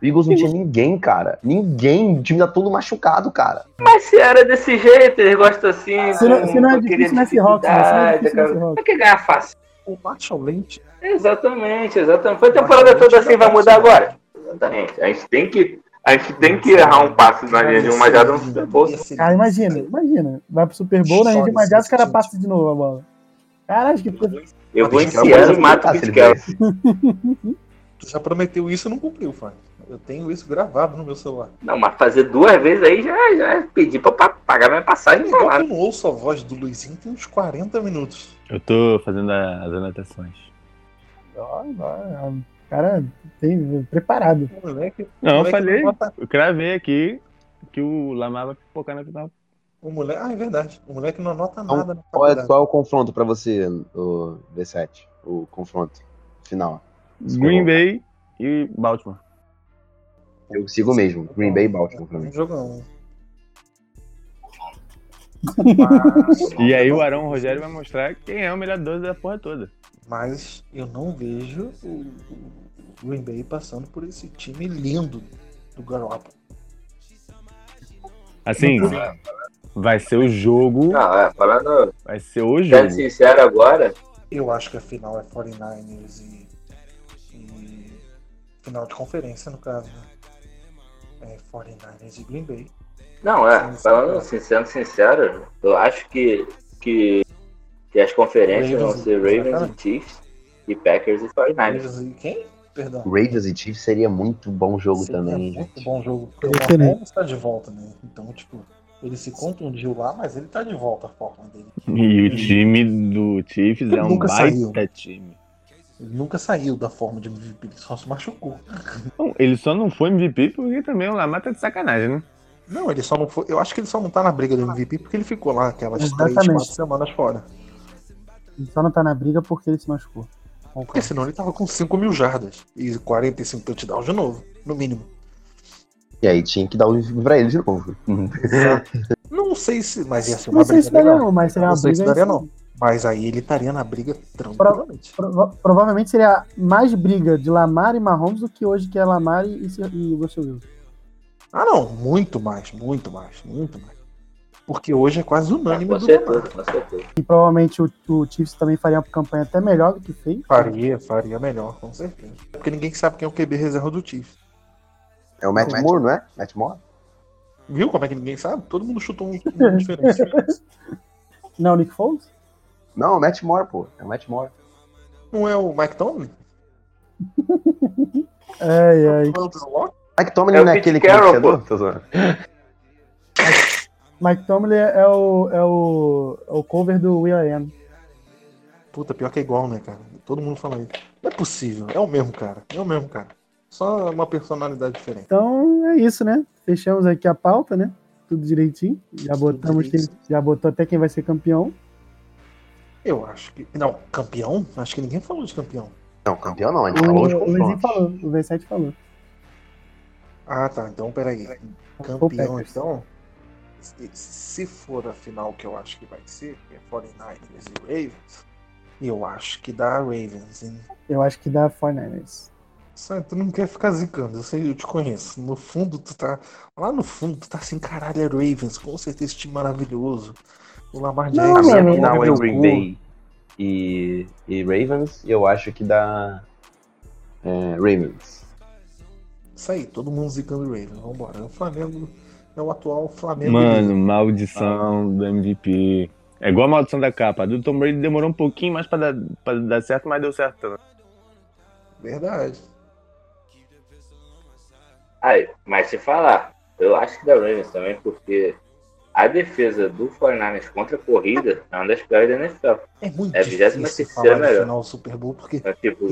O Eagles não tinha ninguém, cara. Ninguém. O time tá todo machucado, cara.
Mas se era desse jeito, eles gostam assim.
Se não, se não é difícil, não é Seahawks, né? É é
cara. Que ganhar fácil.
O Marshall Lynch.
Exatamente, exatamente. Foi a temporada toda assim, vai mudar agora. Exatamente. A gente tem que. A gente tem que errar um passo na linha de uma jada no Super Bowl.
Cara, imagina, imagina. Vai pro Super Bowl, na gente mais os caras passam de novo a bola. Cara, acho que
Eu vou
Deixa eu
enfiando
ver
e mato o
merece.
Tu já prometeu isso e não cumpriu, Fábio. Eu tenho isso gravado no meu celular.
Não, mas fazer duas vezes aí já, já é pedir pra pa- pagar minha passagem
que eu não ouço a voz do Luizinho tem uns 40 minutos.
Eu tô fazendo a- as anotações.
O cara tem preparado.
O moleque.
Não, eu
moleque
falei.
nota-
Eu cravei aqui que o Lamar vai pipocar na final.
O moleque. Ah, é verdade. O moleque não anota
Então,
nada na
Qual é, qual é o confronto pra você, o V7? O confronto final.
Green Bay e Baltimore.
Eu sigo mesmo. Green Bay e Baltimore pra mim.
Um jogão.
E aí o Arão Rogério vai mostrar quem é o melhor 12 da porra toda.
Mas eu não vejo o Green Bay passando por esse time lindo do Garoppolo.
Assim, vai ser o jogo.
Não, é, falando
Vai ser o
sendo
jogo.
sincero agora,
Eu acho que a final é 49ers e, e final de conferência, no caso. Né? É 49ers e Green Bay.
não, é, falando assim, sendo sincero, eu acho que, que, que as conferências vão
Ravens,
ser Ravens
exatamente.
e Chiefs e Packers e 49ers.
Ravens e quem? Perdão.
Ravens e Chiefs seria muito bom jogo
Seria
também,
muito
gente.
bom jogo. Porque o. Mahomes tá de volta, né? Então, tipo, ele se contundiu lá, mas ele tá de volta a forma dele.
E o time do Chiefs é um
Nunca saiu.
baita time.
Ele nunca saiu da forma de MVP, ele só se machucou.
Bom, ele só não foi MVP porque também o Lamar tá de sacanagem, né?
Não, ele só não foi. Eu acho que ele só não tá na briga do MVP porque ele ficou lá aquelas três,
Exatamente.
quatro semanas fora.
Ele só não tá na briga porque ele se machucou.
Porque senão ele tava com 5 mil jardas e 45 touchdowns de novo, no mínimo.
E aí tinha que dar o pra ele de novo.
Não sei se. Mas ia ser uma
Não sei
briga
se daria
legal.
não, mas seria
Não
uma
sei se
briga.
daria, não. Mas aí ele estaria na briga tranquilamente.
Prova- provavelmente seria mais briga de Lamar e Mahomes do que hoje que é Lamar e, e Russell Wilson.
Ah, não, muito mais, muito mais, muito mais. Porque hoje é quase unânime
Com
do
certeza,
Lamar.
com certeza.
E provavelmente o, o Chiefs também faria uma campanha até melhor do que fez.
Faria, faria melhor, com certeza. Porque ninguém sabe quem é o QB reserva do Chiefs.
É o Matt Moore, não é? Matt Moore?
Viu como é que ninguém sabe? Todo mundo chutou um um diferente.
Não, Nick Foles?
Não, o Matt Moore, pô. É o Matt Moore.
Não é o Mike Tomlin?
Ai, ai.
É?
Mike Tomlin
É
não é aquele
Carroll,
criticador? Tô zoando.
Mike Tomlin é o, é o, é o cover do Will I Am.
Puta, pior que é igual, né, cara? Todo mundo fala isso. Não é possível, é o mesmo cara, é o mesmo cara. Só uma personalidade diferente.
Então é isso, né? Fechamos aqui a pauta, né? Tudo direitinho. Já botamos quem,
direitinho.
já botou até quem vai ser campeão.
Eu acho que. Não, campeão? Acho que ninguém falou de campeão.
Não, campeão não, a gente
O,
falou confrontos.
falou, o V7 falou.
Ah, tá. Então, peraí. Campeão, então. Se, se for a final que eu acho que vai ser, que é 49ers e Ravens, eu acho que dá Ravens, hein?
Eu acho que dá 49ers.
Sam, tu não quer ficar zicando, eu sei, eu te conheço. No fundo, tu tá. Lá no fundo, tu tá assim, caralho, é Ravens, com certeza esse time maravilhoso. O Lamar
Não,
A
Jackson.
minha
mano,
final é
meu
Green. Bay e, e Ravens, e eu acho que dá é, Ravens.
Isso aí, todo mundo zicando o Ravens. Vambora. O Flamengo é o atual Flamengo.
Mano, maldição do MVP. É igual a maldição da capa. A do Tom Brady demorou um pouquinho mais pra dar, pra dar certo, mas deu certo.
Verdade.
Aí, mas se falar, eu acho que da Ravens também, porque a defesa do 49ers contra a corrida é uma das piores da NFL.
É muito
É a
difícil
23ª
falar
melhor.
final do Super Bowl, porque,
É tipo,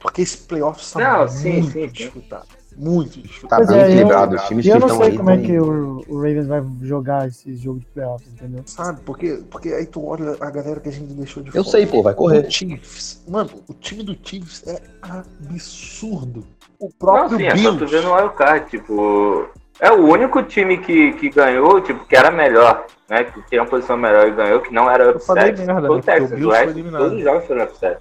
porque esse playoff está
Não,
muito
sim, sim, sim.
disputado. Muito
Tá
disputado.
Bem
é, eu-
equilibrado. Os times
E
que
eu não
estão
sei
aí
como é que o, o Ravens vai jogar esse jogo de playoffs, entendeu?
Sabe? Porque, porque aí tu olha a galera que a gente deixou de
Eu
fora.
sei, pô, vai correr.
O Chiefs, mano, o time do Chiefs é absurdo. O
não,
próprio
sim, é só tu
Bills.
ver no wildcard, tipo. É o único time que, que ganhou, tipo, que era melhor, né? Que tinha uma posição melhor e ganhou, que não era
Eu falei
upset.
merda, né?
o Texas,
o
o
eliminado.
todos os jogos foram upset.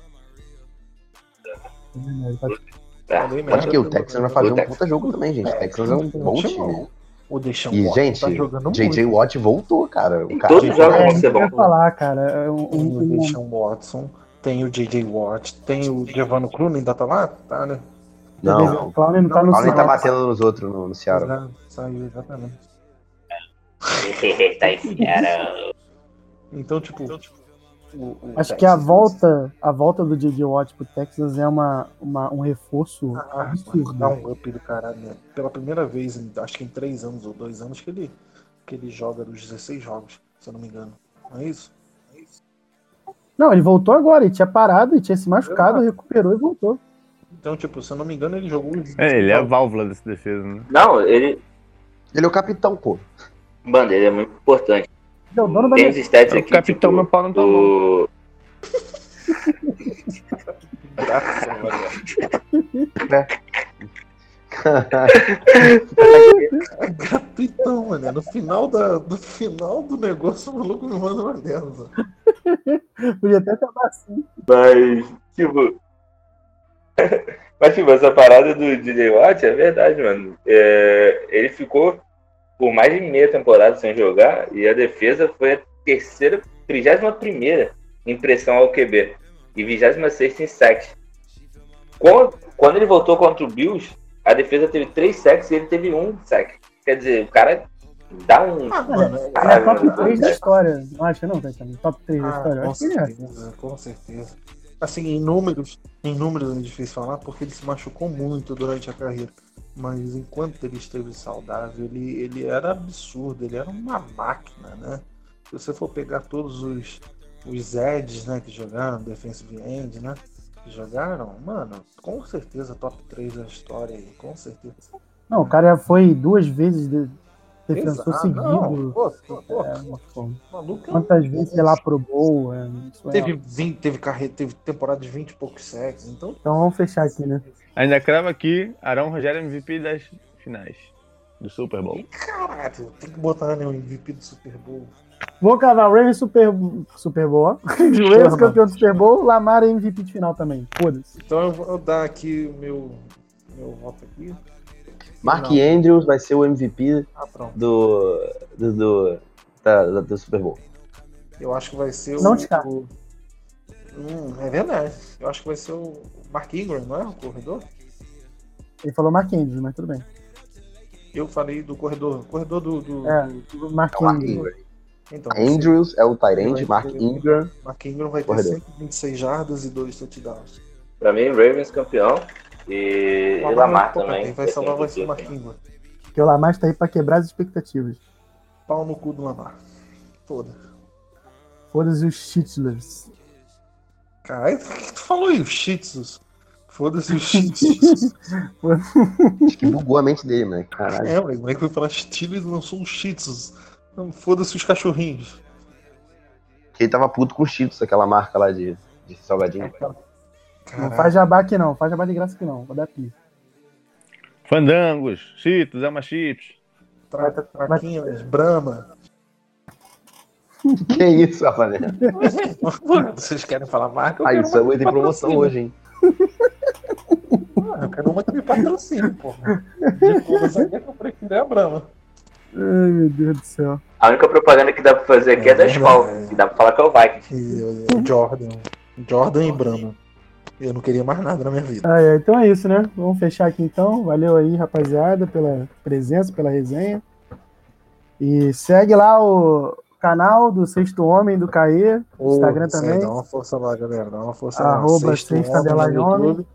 É,
Falei
Pode
merda.
que o Texans vai fazer
O
um puta jogo também, gente. O Texans é um bom time.
O Deixão
E,
Watson
gente,
tá jogando
JJ
muito.
Watt voltou, cara. O cara
todos os jogos
É,
vão ser bom.
falar, cara. É
Tem
um-
o
um-
Deshaun Watson, tem o J.J. Watt, tem o Giovanni Clooney, ainda tá lá? Tá, né?
Não,
o Clown não tá no
Allen tá batendo nos outros no, no Ceará.
Já Saiu, exatamente.
tá enfiado.
Então, tipo, o, o
Acho que a volta, a volta do J.J. Watt pro Texas é uma, uma, um reforço
Ah,
absurdo.
Dá um up do caralho, né? Pela primeira vez, acho que em três anos ou dois anos, que ele, que ele joga dos 16 jogos, se eu não me engano. Não é isso?
Não, ele voltou agora, ele tinha parado, ele tinha se machucado, recuperou e voltou.
Então, tipo, se eu não me engano, ele jogou
É, ele é a válvula dessa defesa, né?
Não, ele.
Ele é o capitão, pô.
Mano, ele é muito importante.
Ele é o dono da
Tem os stats
O
aqui.
capitão,
tipo,
meu pau não tá
do...
É gratuitão, mano. No final, da, no final do negócio, o maluco me manda uma dessa.
Podia até acabar assim.
Mas, tipo. Mas, tipo, essa parada do DJ Watt é verdade, mano. É, ele ficou por mais de meia temporada sem jogar e a defesa foi a terceira, 31 primeira em pressão ao QB e 26 em sacks. Quando, quando ele voltou contra o Bills, a defesa teve três sacks e ele teve um sack. Quer dizer, o cara dá um.
Ah, mano,
é top
mano.
3 da história. Não acha não? Top 3 da
Ah,
história?
Com
é.
certeza, com certeza. Assim, em números, em números é difícil falar porque ele se machucou muito durante a carreira. Mas enquanto ele esteve saudável, ele, ele era absurdo, ele era uma máquina, né? Se você for pegar todos os, os Eds, né, que jogaram, defensive end, né? Que jogaram, mano, com certeza top 3 da história aí, com certeza.
Não, o cara foi duas vezes defensor
Exato. Não,
seguido.
pô, pô,
É
é um-
Quantas vezes, sei lá, pro Bowl. É, é-
Teve, 20, teve, carreira, teve temporada de 20 e poucos sacks, então
Então vamos fechar aqui, né?
Ainda crava aqui, Arão Rogério MVP das finais do Super Bowl.
Caralho, tem que botar né, o MVP do Super Bowl.
Vou cavar Ravens Super, Super Bowl. ó. Ravens campeão do Super Bowl, Lamar MVP de final também. Foda-se.
Então eu vou dar aqui o meu, meu voto aqui.
Mark
Não.
Andrews vai ser o MVP
Ah,
do, do, do, da- da- do Super Bowl.
Eu acho que vai ser
Não
o.
descarta.
o- Hum, é verdade. Eu acho que vai ser o Mark Ingram, não é? O corredor?
Ele falou Mark Andrews, mas tudo bem.
Eu falei do corredor. Corredor do. do,
É.
do-
Mark
É o Mark
Andrews.
Ingram.
Então,
Andrews é o Tyrande, Mark Ingram.
Mark Ingram vai ter
Corredor.
126 jardas e 2 touchdowns.
Pra mim, Ravens campeão. E, e Lamar também.
Vai salvar o. Mark Ingram.
Porque o Lamar está aí pra quebrar as expectativas.
Pau no cu do Lamar. Foda.
Foda-se os Chitlers.
Caralho, o que tu falou aí? Os Shitsus. Foda-se os Shitsus.
Acho que bugou a mente dele, né? Caralho.
é, moleque, como é que foi falar Steelers e lançou os? Não, Foda-se os cachorrinhos.
Ele tava puto com os Cheetos, aquela marca lá de, de salgadinho.
Não
Caralho.
faz jabá aqui não, faz jabá de graça aqui não, vou dar pi.
Fandangos, Cheetos, Ama Chips.
Tra traquinhas, Brahma.
Que isso, rapaziada?
Vocês querem falar marca? Eu
Aí,
quero
o Subway
uma
tem promoção hoje, hein?
Ah, eu quero uma que me patrocine, porra. De todas eu prefiro é a Brahma.
Ai, meu Deus do céu.
A única propaganda que dá pra fazer aqui é,
É
da. Skol. Que dá pra falar que é o Vikings.
E Jordan. Jordan e Brahma. Eu não queria mais nada na minha vida.
Ai, ai, então é isso, né? Vamos fechar aqui então. Valeu aí, rapaziada, pela presença, pela resenha. E segue lá o canal do Sexto Homem, do Caê. Instagram também.
Dá uma força lá, galera. Dá uma força
Arroba
lá. Sexto
sexta
Homem
homem.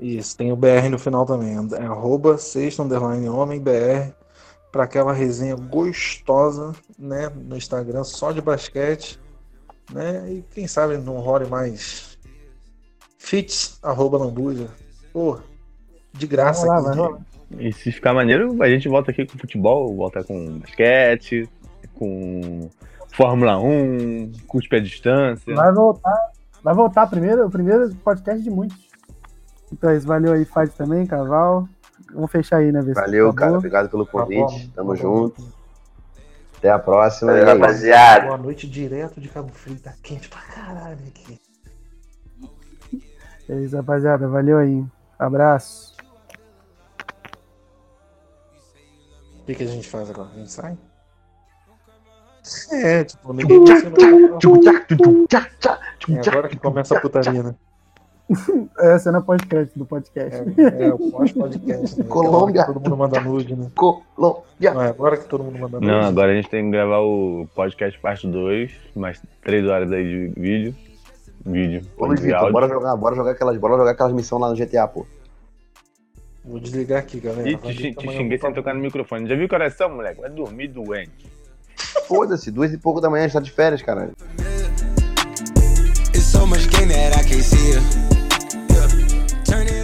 Isso, tem o BR no final também. É arroba sexto underline homem BR. Pra aquela resenha gostosa, né? No Instagram, só de basquete. Né? E quem sabe não role mais fits, arroba lambuja. Pô, de graça
lá,
aqui.
E se ficar maneiro, a gente volta aqui com futebol, volta com basquete, com Fórmula 1, cuspe à distância.
Vai voltar. Vai voltar primeiro, o primeiro podcast de muitos. Então é isso, valeu aí, Fad também, Caval. Vamos fechar aí, né, Vê
Valeu,
acabou.
cara. Obrigado pelo
Tá
convite.
tá
Tamo
bom.
junto. Até a próxima.
Valeu,
é
rapaziada.
Boa noite direto de Cabo Frio. Tá quente pra caralho aqui.
É isso, rapaziada. Valeu aí. Abraço.
O que, que a gente faz agora? A gente sai? É, tipo, ninguém É agora que começa a putaria, né?
É a cena pós-crédito do podcast.
É, é o pós-podcast. Né?
Colômbia.
Todo mundo manda nude, né?
Colômbia.
Não, é agora que todo mundo manda nude.
Não, agora a gente tem que gravar o podcast parte 2, mais 3 horas aí de vídeo. Vídeo.
Ô, Luiz Vitor, bora jogar, bora jogar aquelas, bora jogar aquelas missões lá no GTA, pô.
Vou desligar aqui, galera.
Ih, te, te xinguei sem tocar no microfone. Já viu que horas são, moleque? Vai dormir doente.
Foda-se, duas e pouco da manhã, a gente tá de férias, caralho.
It's so much game that I can't see.